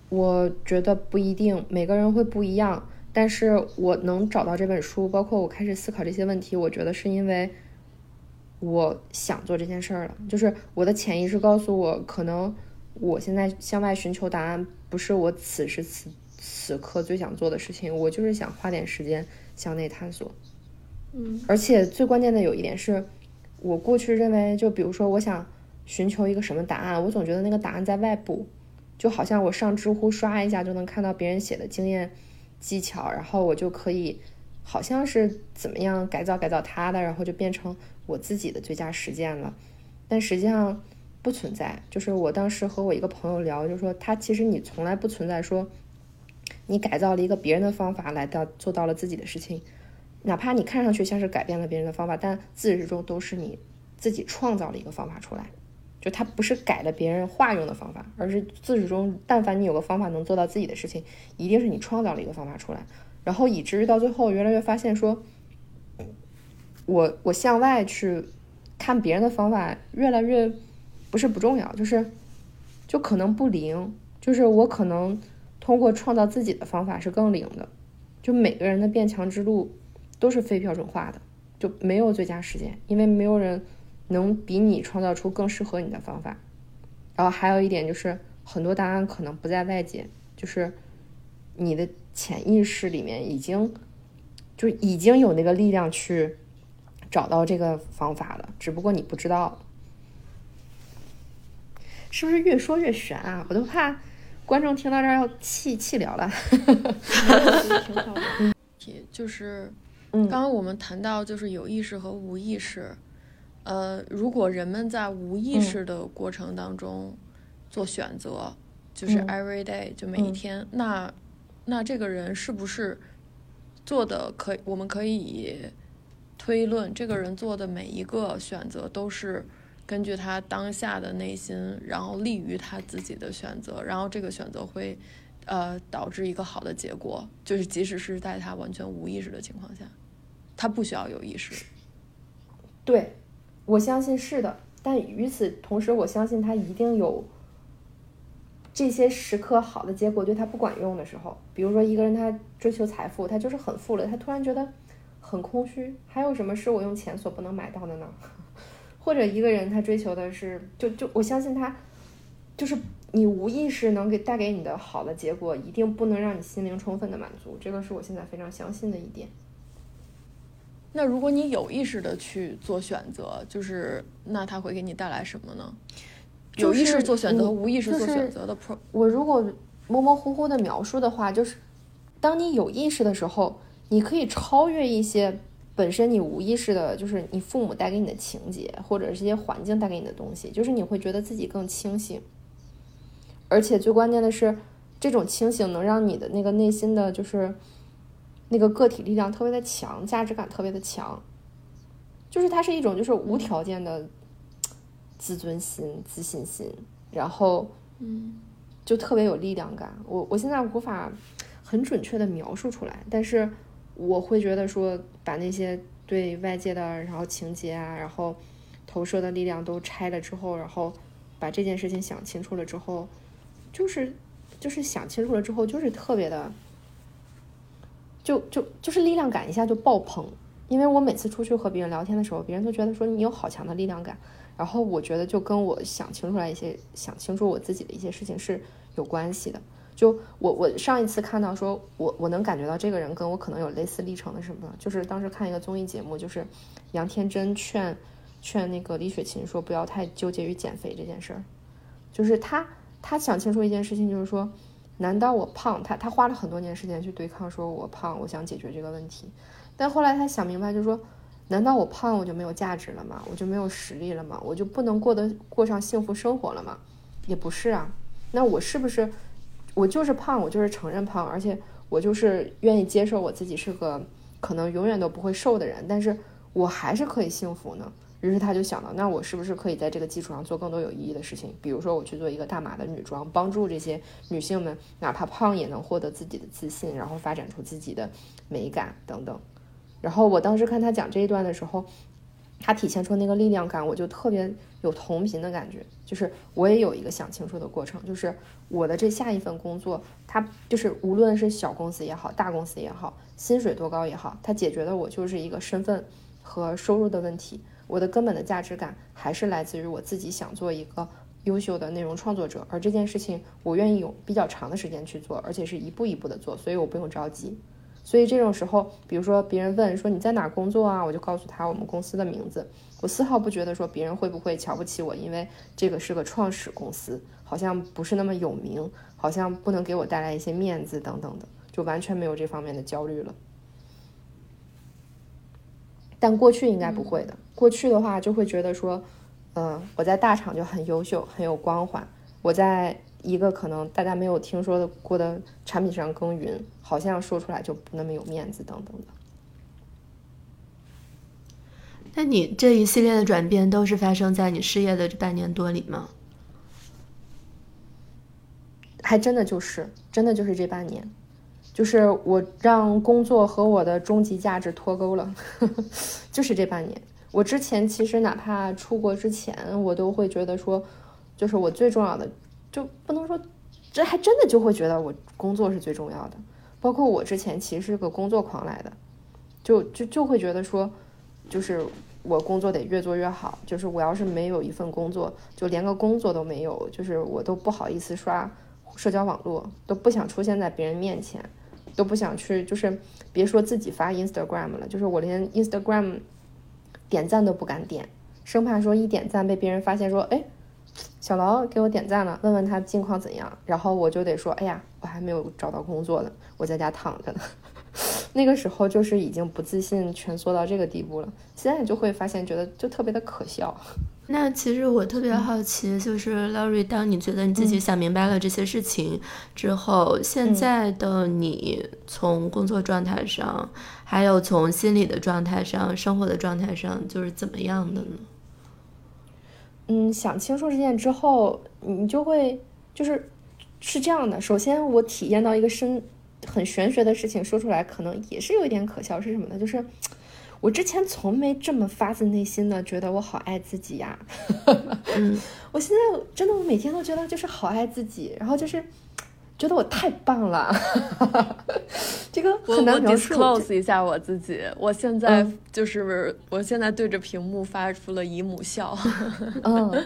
我觉得不一定，每个人会不一样。但是我能找到这本书，包括我开始思考这些问题，我觉得是因为我想做这件事儿了。就是我的潜意识告诉我，可能我现在向外寻求答案不是我此时此此刻最想做的事情，我就是想花点时间向内探索。嗯，而且最关键的有一点是，我过去认为，就比如说我想寻求一个什么答案，我总觉得那个答案在外部，就好像我上知乎刷一下就能看到别人写的经验。技巧，然后我就可以，好像是怎么样改造改造它的，然后就变成我自己的最佳实践了。但实际上不存在。就是我当时和我一个朋友聊，就说他其实你从来不存在说，你改造了一个别人的方法来到做到了自己的事情，哪怕你看上去像是改变了别人的方法，但自始至终都是你自己创造了一个方法出来。就它不是改了别人化用的方法，而是自始终，但凡你有个方法能做到自己的事情，一定是你创造了一个方法出来，然后以至于到最后，越来越发现说，我我向外去看别人的方法，越来越不是不重要，就是就可能不灵，就是我可能通过创造自己的方法是更灵的，就每个人的变强之路都是非标准化的，就没有最佳实践，因为没有人。能比你创造出更适合你的方法。然后还有一点就是，很多答案可能不在外界，就是你的潜意识里面已经就已经有那个力量去找到这个方法了，只不过你不知道。是不是越说越悬啊？我都怕观众听到这儿要气气聊了。挺好的。就是，刚刚我们谈到就是有意识和无意识。呃，如果人们在无意识的过程当中做选择，就是 every day，就每一天，那那这个人是不是做的可以？我们可以推论，这个人做的每一个选择都是根据他当下的内心，然后利于他自己的选择，然后这个选择会呃导致一个好的结果，就是即使是在他完全无意识的情况下，他不需要有意识。对。我相信是的，但与此同时，我相信他一定有这些时刻好的结果对他不管用的时候。比如说，一个人他追求财富，他就是很富了，他突然觉得很空虚。还有什么是我用钱所不能买到的呢？或者一个人他追求的是，就就我相信他，就是你无意识能给带给你的好的结果，一定不能让你心灵充分的满足。这个是我现在非常相信的一点。那如果你有意识的去做选择，就是那他会给你带来什么呢？有意识做选择和无意识做选择的 pro，我如果模模糊糊的描述的话，就是当你有意识的时候，你可以超越一些本身你无意识的，就是你父母带给你的情节，或者是一些环境带给你的东西，就是你会觉得自己更清醒，而且最关键的是，这种清醒能让你的那个内心的就是。那个个体力量特别的强，价值感特别的强，就是它是一种就是无条件的自尊心、自信心，然后嗯，就特别有力量感。我我现在无法很准确的描述出来，但是我会觉得说，把那些对外界的然后情节啊，然后投射的力量都拆了之后，然后把这件事情想清楚了之后，就是就是想清楚了之后，就是特别的。就就就是力量感一下就爆棚，因为我每次出去和别人聊天的时候，别人都觉得说你有好强的力量感，然后我觉得就跟我想清楚来一些想清楚我自己的一些事情是有关系的。就我我上一次看到说我我能感觉到这个人跟我可能有类似历程的什么，就是当时看一个综艺节目，就是杨天真劝劝那个李雪琴说不要太纠结于减肥这件事儿，就是他他想清楚一件事情，就是说。难道我胖？他他花了很多年时间去对抗，说我胖，我想解决这个问题。但后来他想明白，就是说，难道我胖我就没有价值了吗？我就没有实力了吗？我就不能过得过上幸福生活了吗？也不是啊。那我是不是，我就是胖，我就是承认胖，而且我就是愿意接受我自己是个可能永远都不会瘦的人，但是我还是可以幸福呢？于是他就想到，那我是不是可以在这个基础上做更多有意义的事情？比如说，我去做一个大码的女装，帮助这些女性们，哪怕胖也能获得自己的自信，然后发展出自己的美感等等。然后我当时看他讲这一段的时候，他体现出那个力量感，我就特别有同频的感觉。就是我也有一个想清楚的过程，就是我的这下一份工作，它就是无论是小公司也好，大公司也好，薪水多高也好，它解决的我就是一个身份和收入的问题。我的根本的价值感还是来自于我自己想做一个优秀的内容创作者，而这件事情我愿意有比较长的时间去做，而且是一步一步的做，所以我不用着急。所以这种时候，比如说别人问说你在哪工作啊，我就告诉他我们公司的名字。我丝毫不觉得说别人会不会瞧不起我，因为这个是个创始公司，好像不是那么有名，好像不能给我带来一些面子等等的，就完全没有这方面的焦虑了。但过去应该不会的。过去的话就会觉得说，嗯，我在大厂就很优秀，很有光环。我在一个可能大家没有听说的过的产品上耕耘，好像说出来就不那么有面子等等的。那你这一系列的转变都是发生在你失业的这半年多里吗？还真的就是，真的就是这半年。就是我让工作和我的终极价值脱钩了，就是这半年。我之前其实哪怕出国之前，我都会觉得说，就是我最重要的，就不能说，这还真的就会觉得我工作是最重要的。包括我之前其实是个工作狂来的，就就就会觉得说，就是我工作得越做越好，就是我要是没有一份工作，就连个工作都没有，就是我都不好意思刷社交网络，都不想出现在别人面前，都不想去，就是别说自己发 Instagram 了，就是我连 Instagram 点赞都不敢点，生怕说一点赞被别人发现说，哎。小劳给我点赞了，问问他近况怎样，然后我就得说，哎呀，我还没有找到工作呢，我在家躺着呢。那个时候就是已经不自信蜷缩到这个地步了，现在就会发现觉得就特别的可笑。那其实我特别好奇，就是 Laurie，当你觉得你自己想明白了这些事情之后，现在的你从工作状态上，还有从心理的状态上、生活的状态上，就是怎么样的呢？嗯，想清楚这件之后，你就会就是是这样的。首先，我体验到一个深很玄学的事情，说出来可能也是有一点可笑，是什么呢？就是 我之前从没这么发自内心的觉得我好爱自己呀。嗯，我现在真的，我每天都觉得就是好爱自己，然后就是。觉得我太棒了，这个很难描述。close 一下我自己，我现在就是我现在对着屏幕发出了姨母笑。嗯，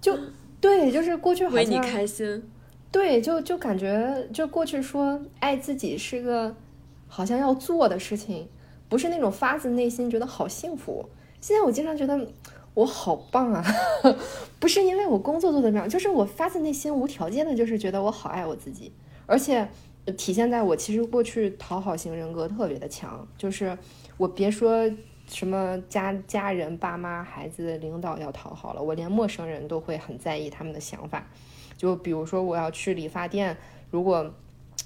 就对，就是过去好像为你开心。对，就就感觉就过去说爱自己是个好像要做的事情，不是那种发自内心觉得好幸福。现在我经常觉得。我好棒啊！不是因为我工作做得这样，就是我发自内心无条件的，就是觉得我好爱我自己，而且体现在我其实过去讨好型人格特别的强，就是我别说什么家家人、爸妈、孩子、领导要讨好了，我连陌生人都会很在意他们的想法。就比如说我要去理发店，如果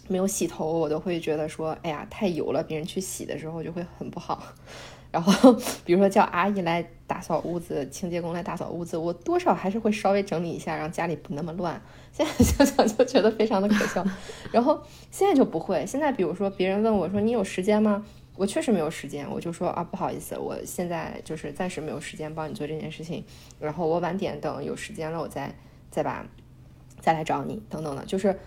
没有洗头，我都会觉得说，哎呀太油了，别人去洗的时候就会很不好。然后，比如说叫阿姨来打扫屋子，清洁工来打扫屋子，我多少还是会稍微整理一下，让家里不那么乱。现在 想想就觉得非常的可笑。然后现在就不会，现在比如说别人问我说你有时间吗？我确实没有时间，我就说啊不好意思，我现在就是暂时没有时间帮你做这件事情。然后我晚点等有时间了，我再再把再来找你等等的，就是。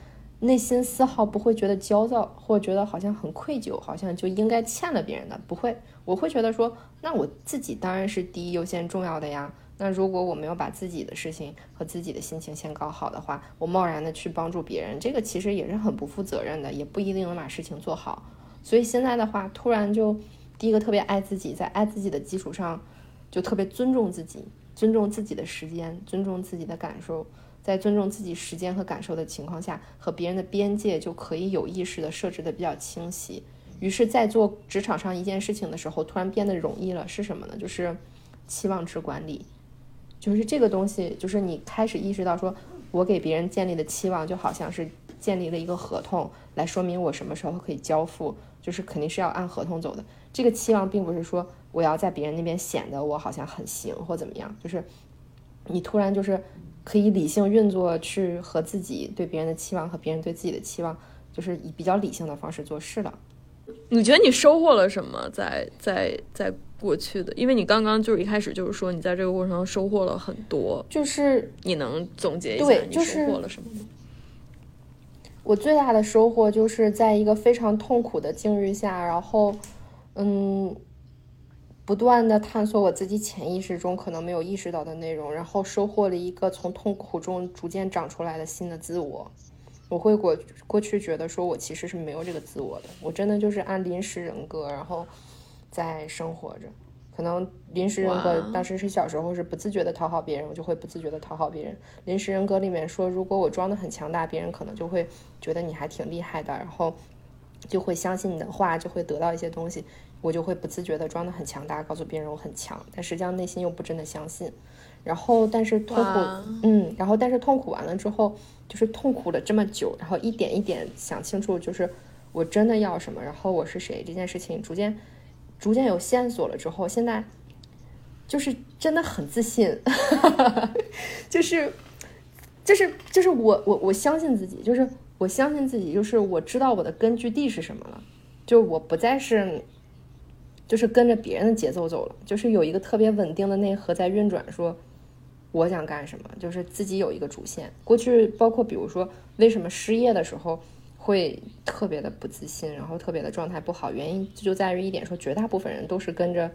内心丝毫不会觉得焦躁，或觉得好像很愧疚，好像就应该欠了别人的，不会。我会觉得说，那我自己当然是第一优先重要的呀。那如果我没有把自己的事情和自己的心情先搞好的话，我贸然的去帮助别人，这个其实也是很不负责任的，也不一定能把事情做好。所以现在的话，突然就第一个特别爱自己，在爱自己的基础上，就特别尊重自己，尊重自己的时间，尊重自己的感受。在尊重自己时间和感受的情况下，和别人的边界就可以有意识的设置的比较清晰。于是，在做职场上一件事情的时候，突然变得容易了。是什么呢？就是期望值管理。就是这个东西，就是你开始意识到，说我给别人建立的期望，就好像是建立了一个合同，来说明我什么时候可以交付，就是肯定是要按合同走的。这个期望并不是说我要在别人那边显得我好像很行或怎么样，就是你突然就是。可以理性运作，去和自己对别人的期望和别人对自己的期望，就是以比较理性的方式做事了。你觉得你收获了什么？在在在过去的，因为你刚刚就是一开始就是说你在这个过程中收获了很多，就是你能总结一下你收获了什么吗？我最大的收获就是在一个非常痛苦的境遇下，然后，嗯。不断的探索我自己潜意识中可能没有意识到的内容，然后收获了一个从痛苦中逐渐长出来的新的自我。我会过过去觉得说我其实是没有这个自我的，我真的就是按临时人格然后在生活着。可能临时人格当时是小时候是不自觉的讨好别人，我就会不自觉的讨好别人。临时人格里面说，如果我装的很强大，别人可能就会觉得你还挺厉害的，然后就会相信你的话，就会得到一些东西。我就会不自觉的装的很强大，告诉别人我很强，但实际上内心又不真的相信。然后，但是痛苦，嗯，然后但是痛苦完了之后，就是痛苦了这么久，然后一点一点想清楚，就是我真的要什么，然后我是谁这件事情，逐渐逐渐有线索了之后，现在就是真的很自信，就是就是就是我我我相信自己，就是我相信自己，就是我知道我的根据地是什么了，就我不再是。就是跟着别人的节奏走了，就是有一个特别稳定的内核在运转，说我想干什么，就是自己有一个主线。过去包括比如说，为什么失业的时候会特别的不自信，然后特别的状态不好，原因就在于一点，说绝大部分人都是跟着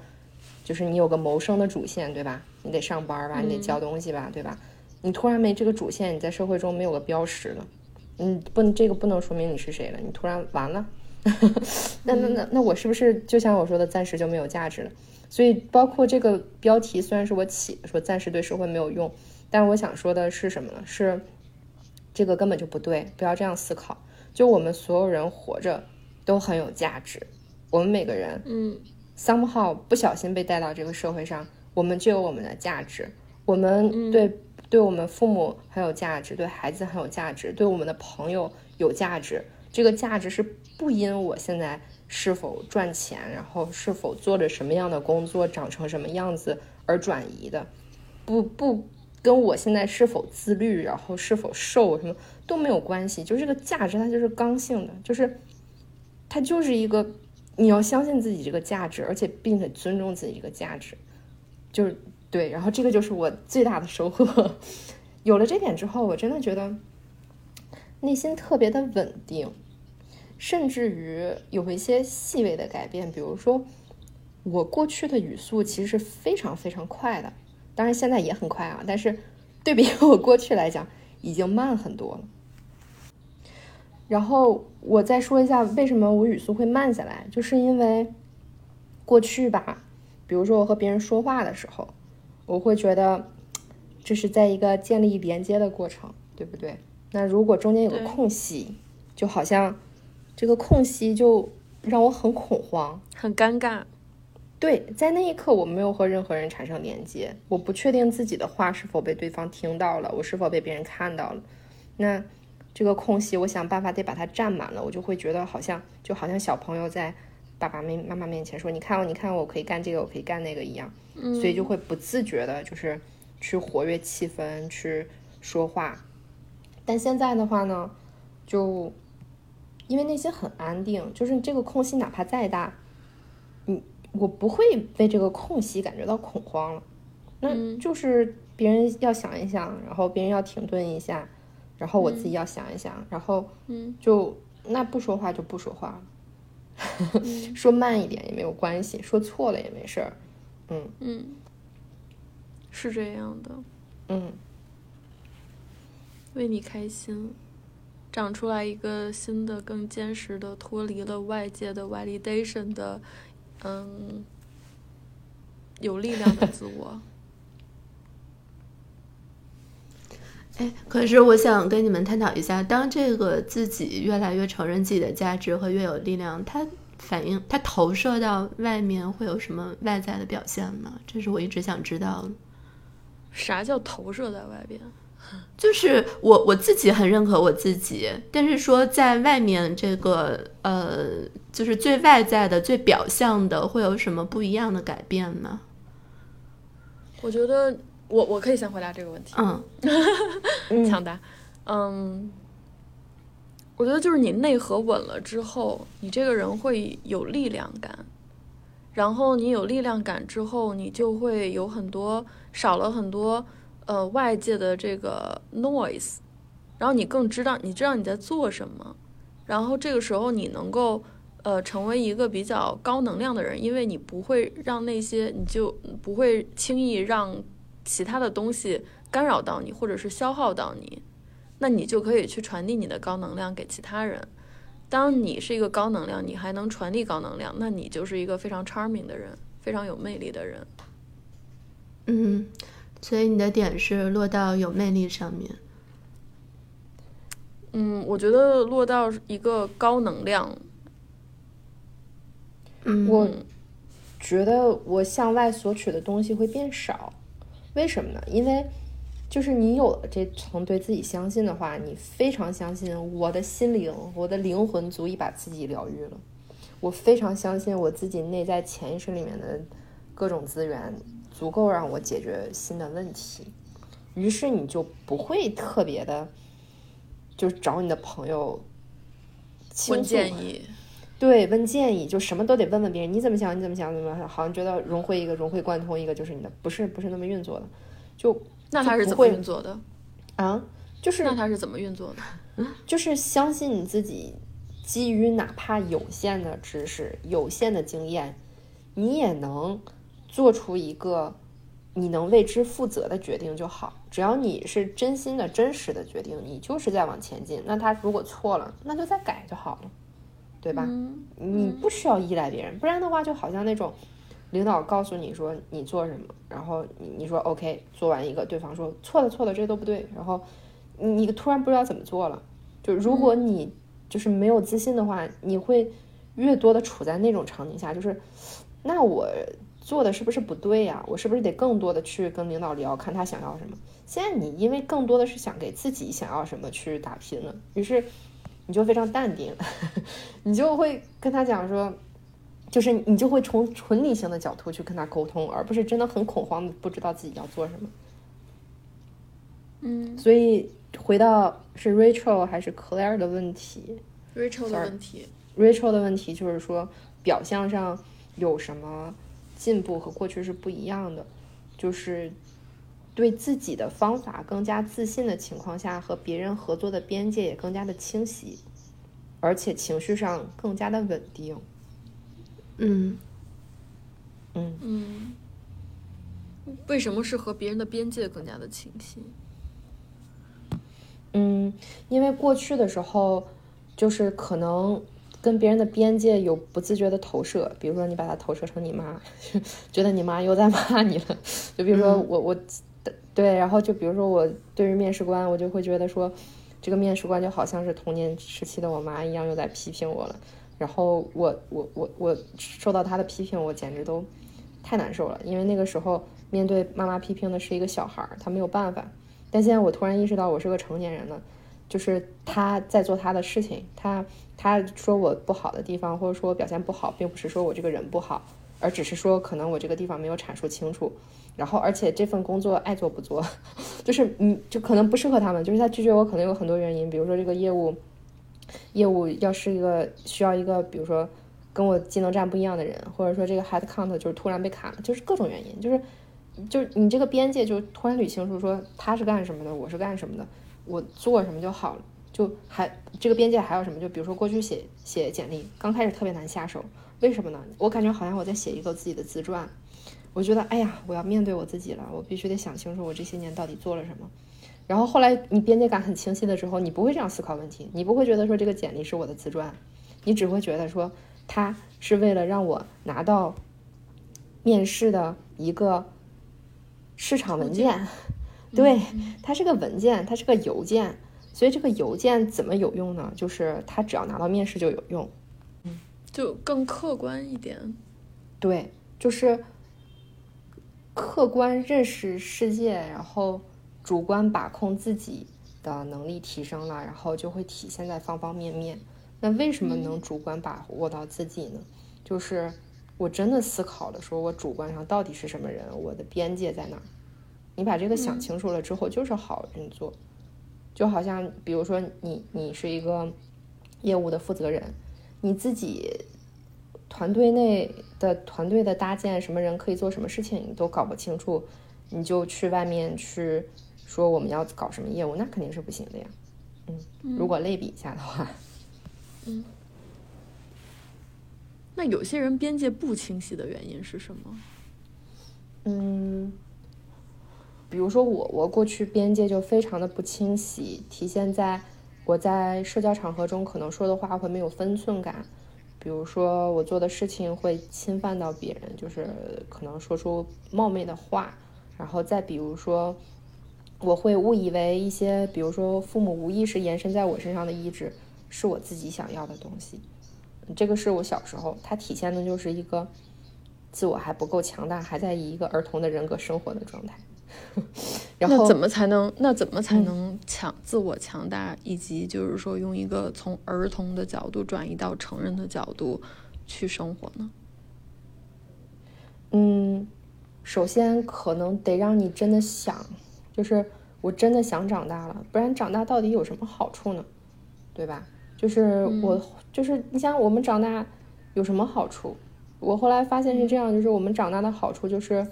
就是你有个谋生的主线，对吧？你得上班吧，你得交东西吧，对吧？你突然没这个主线，你在社会中没有个标识了，嗯，不，这个不能说明你是谁了，你突然完了，那那那那我是不是就像我说的，暂时就没有价值了？所以包括这个标题虽然是我起的，说暂时对社会没有用，但是我想说的是什么呢？是这个根本就不对，不要这样思考。就我们所有人活着都很有价值，我们每个人，嗯，somehow 不小心被带到这个社会上，我们就有我们的价值。我们对对我们父母很有价值，对孩子很有价值，对我们的朋友有价值。这个价值是不因我现在是否赚钱，然后是否做着什么样的工作，长成什么样子而转移的，不不跟我现在是否自律，然后是否瘦什么。都没有关系，就这个价值，它就是刚性的，就是它就是一个你要相信自己这个价值，而且并且尊重自己这个价值，就是对。然后这个就是我最大的收获。有了这点之后，我真的觉得内心特别的稳定，甚至于有一些细微的改变。比如说，我过去的语速其实是非常非常快的，当然现在也很快啊，但是对比我过去来讲，已经慢很多了。然后我再说一下为什么我语速会慢下来，就是因为过去吧，比如说我和别人说话的时候，我会觉得这是在一个建立连接的过程，对不对？那如果中间有个空隙，就好像这个空隙就让我很恐慌，很尴尬。对，在那一刻我没有和任何人产生连接，我不确定自己的话是否被对方听到了，我是否被别人看到了，那。这个空隙，我想办法得把它占满了，我就会觉得好像就好像小朋友在爸爸面妈妈面前说：“你看我，你看我可以干这个，我可以干那个一样。”所以就会不自觉的，就是去活跃气氛，去说话。但现在的话呢，就因为内心很安定，就是这个空隙哪怕再大，嗯，我不会为这个空隙感觉到恐慌了。那就是别人要想一想，然后别人要停顿一下。然后我自己要想一想，然后嗯，就那不说话就不说话了，说慢一点也没有关系，说错了也没事儿，嗯。嗯，是这样的，嗯，为你开心，长出来一个新的、更坚实的、脱离了外界的 validation 的，嗯，有力量的自我。哎，可是我想跟你们探讨一下，当这个自己越来越承认自己的价值和越有力量，它反映、它投射到外面会有什么外在的表现吗？这是我一直想知道的。啥叫投射在外边？就是我我自己很认可我自己，但是说在外面这个呃，就是最外在的、最表象的，会有什么不一样的改变吗？我觉得。我我可以先回答这个问题。嗯，抢答。嗯，我觉得就是你内核稳了之后，你这个人会有力量感。然后你有力量感之后，你就会有很多少了很多呃外界的这个 noise。然后你更知道，你知道你在做什么。然后这个时候你能够呃成为一个比较高能量的人，因为你不会让那些，你就不会轻易让。其他的东西干扰到你，或者是消耗到你，那你就可以去传递你的高能量给其他人。当你是一个高能量，你还能传递高能量，那你就是一个非常 charming 的人，非常有魅力的人。嗯，所以你的点是落到有魅力上面。嗯，我觉得落到一个高能量。嗯，我觉得我向外索取的东西会变少。为什么呢？因为就是你有了这层对自己相信的话，你非常相信我的心灵，我的灵魂足以把自己疗愈了。我非常相信我自己内在潜意识里面的各种资源足够让我解决新的问题。于是你就不会特别的，就找你的朋友问建议，对，问建议，就什么都得问问别人，你怎么想？你怎么想？怎么好像觉得融会一个融会贯通一个就是你的，不是不是那么运作的。就那他是怎么运作的啊？就是那他是怎么运作的？就是相信你自己，基于哪怕有限的知识、有限的经验，你也能做出一个你能为之负责的决定就好。只要你是真心的、真实的决定，你就是在往前进。那他如果错了，那就再改就好了，对吧？你不需要依赖别人，不然的话，就好像那种领导告诉你说你做什么，然后你你说 OK，做完一个，对方说错了错了，这都不对，然后你突然不知道怎么做了。就如果你就是没有自信的话，你会越多的处在那种场景下，就是那我做的是不是不对呀？我是不是得更多的去跟领导聊，看他想要什么？现在你因为更多的是想给自己想要什么去打拼了，于是你就非常淡定，你就会跟他讲说，就是你就会从纯理性的角度去跟他沟通，而不是真的很恐慌，不知道自己要做什么。嗯，所以回到是 Rachel 还是 Claire 的问题？Rachel 的问题，Rachel 的问题就是说表象上有什么进步和过去是不一样的，就是。对自己的方法更加自信的情况下，和别人合作的边界也更加的清晰，而且情绪上更加的稳定。嗯，嗯嗯。为什么是和别人的边界更加的清晰？嗯，因为过去的时候，就是可能跟别人的边界有不自觉的投射，比如说你把它投射成你妈，觉得你妈又在骂你了。就比如说我我。对，然后就比如说我对于面试官，我就会觉得说，这个面试官就好像是童年时期的我妈一样，又在批评我了。然后我我我我受到他的批评，我简直都太难受了。因为那个时候面对妈妈批评的是一个小孩儿，他没有办法。但现在我突然意识到，我是个成年人了，就是他在做他的事情，他他说我不好的地方，或者说我表现不好，并不是说我这个人不好，而只是说可能我这个地方没有阐述清楚。然后，而且这份工作爱做不做，就是嗯，就可能不适合他们。就是他拒绝我，可能有很多原因，比如说这个业务，业务要是一个需要一个，比如说跟我技能站不一样的人，或者说这个 head count 就是突然被砍了，就是各种原因，就是就是你这个边界就突然捋清楚，说他是干什么的，我是干什么的，我做什么就好了。就还这个边界还有什么？就比如说过去写写简历，刚开始特别难下手，为什么呢？我感觉好像我在写一个自己的自传。我觉得，哎呀，我要面对我自己了，我必须得想清楚我这些年到底做了什么。然后后来你边界感很清晰的时候，你不会这样思考问题，你不会觉得说这个简历是我的自传，你只会觉得说它是为了让我拿到面试的一个市场文件，对，它是个文件，它是个邮件，所以这个邮件怎么有用呢？就是他只要拿到面试就有用，嗯，就更客观一点，对，就是。客观认识世界，然后主观把控自己的能力提升了，然后就会体现在方方面面。那为什么能主观把握到自己呢？就是我真的思考了，说我主观上到底是什么人，我的边界在哪儿？你把这个想清楚了之后，就是好运作。就好像比如说你，你是一个业务的负责人，你自己。团队内的团队的搭建，什么人可以做什么事情，你都搞不清楚，你就去外面去说我们要搞什么业务，那肯定是不行的呀。嗯，如果类比一下的话，嗯，那有些人边界不清晰的原因是什么？嗯，比如说我，我过去边界就非常的不清晰，体现在我在社交场合中可能说的话会没有分寸感。比如说，我做的事情会侵犯到别人，就是可能说出冒昧的话，然后再比如说，我会误以为一些，比如说父母无意识延伸在我身上的意志是我自己想要的东西。这个是我小时候，它体现的就是一个自我还不够强大，还在以一个儿童的人格生活的状态。那怎么才能？那怎么才能强自我强大？以及就是说，用一个从儿童的角度转移到成人的角度去生活呢？嗯，首先可能得让你真的想，就是我真的想长大了，不然长大到底有什么好处呢？对吧？就是我，就是你想，我们长大有什么好处？我后来发现是这样，就是我们长大的好处就是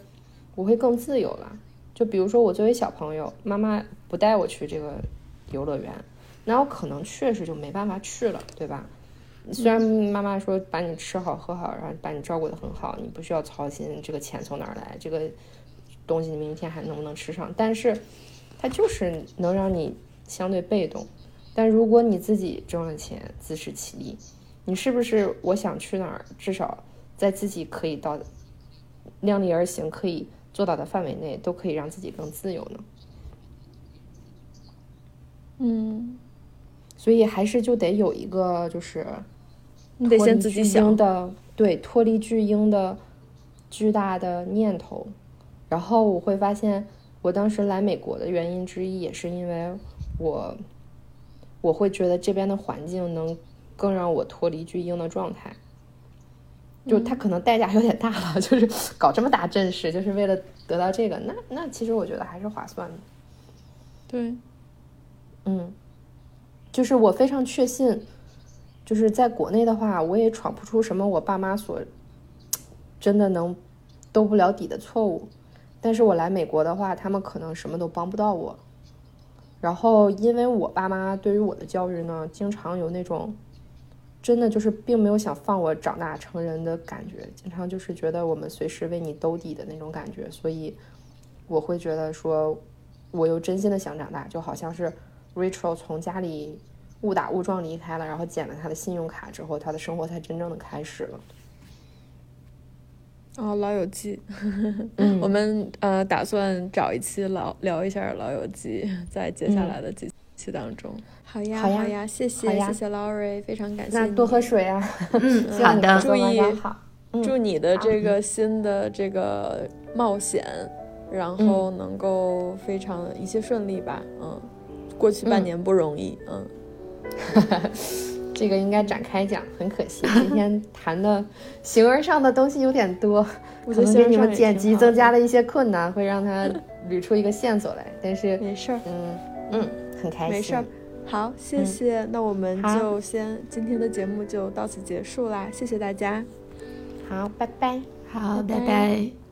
我会更自由了。就比如说，我作为小朋友，妈妈不带我去这个游乐园，那我可能确实就没办法去了，对吧？虽然妈妈说把你吃好喝好，然后把你照顾得很好，你不需要操心这个钱从哪儿来，这个东西你明天还能不能吃上，但是它就是能让你相对被动。但如果你自己挣了钱，自食其力，你是不是我想去哪儿，至少在自己可以到量力而行、可以做到的范围内，都可以让自己更自由呢？嗯，所以还是就得有一个就是。你得先自己想的，对，脱离巨婴的巨大的念头。然后我会发现，我当时来美国的原因之一，也是因为我，我会觉得这边的环境能更让我脱离巨婴的状态。就他可能代价有点大了，就是搞这么大阵势，就是为了得到这个。那那其实我觉得还是划算的。对，嗯，就是我非常确信。就是在国内的话，我也闯不出什么我爸妈所真的能兜不了底的错误。但是我来美国的话，他们可能什么都帮不到我。然后，因为我爸妈对于我的教育呢，经常有那种真的就是并没有想放我长大成人的感觉，经常就是觉得我们随时为你兜底的那种感觉。所以我会觉得说，我又真心的想长大，就好像是 Rachel 从家里。误打误撞离开了，然后捡了他的信用卡之后，他的生活才真正的开始了。哦，老友记，嗯，我们呃打算找一期老聊一下老友记，在接下来的几期当中。好呀，好呀，谢谢，谢谢 Laurie，非常感谢。那多喝水啊。嗯，好的，注意，祝你的这个新的这个冒险，然后能够非常一切顺利吧。嗯，过去半年不容易，嗯。这个应该展开讲，很可惜今天谈的形而上的东西有点多，可能给你们剪辑增加了一些困难，会让他捋出一个线索来。但是没事儿，嗯嗯，很开心。没事儿，好，谢谢。那我们就先今天的节目就到此结束啦，谢谢大家。好，拜拜。好，拜拜。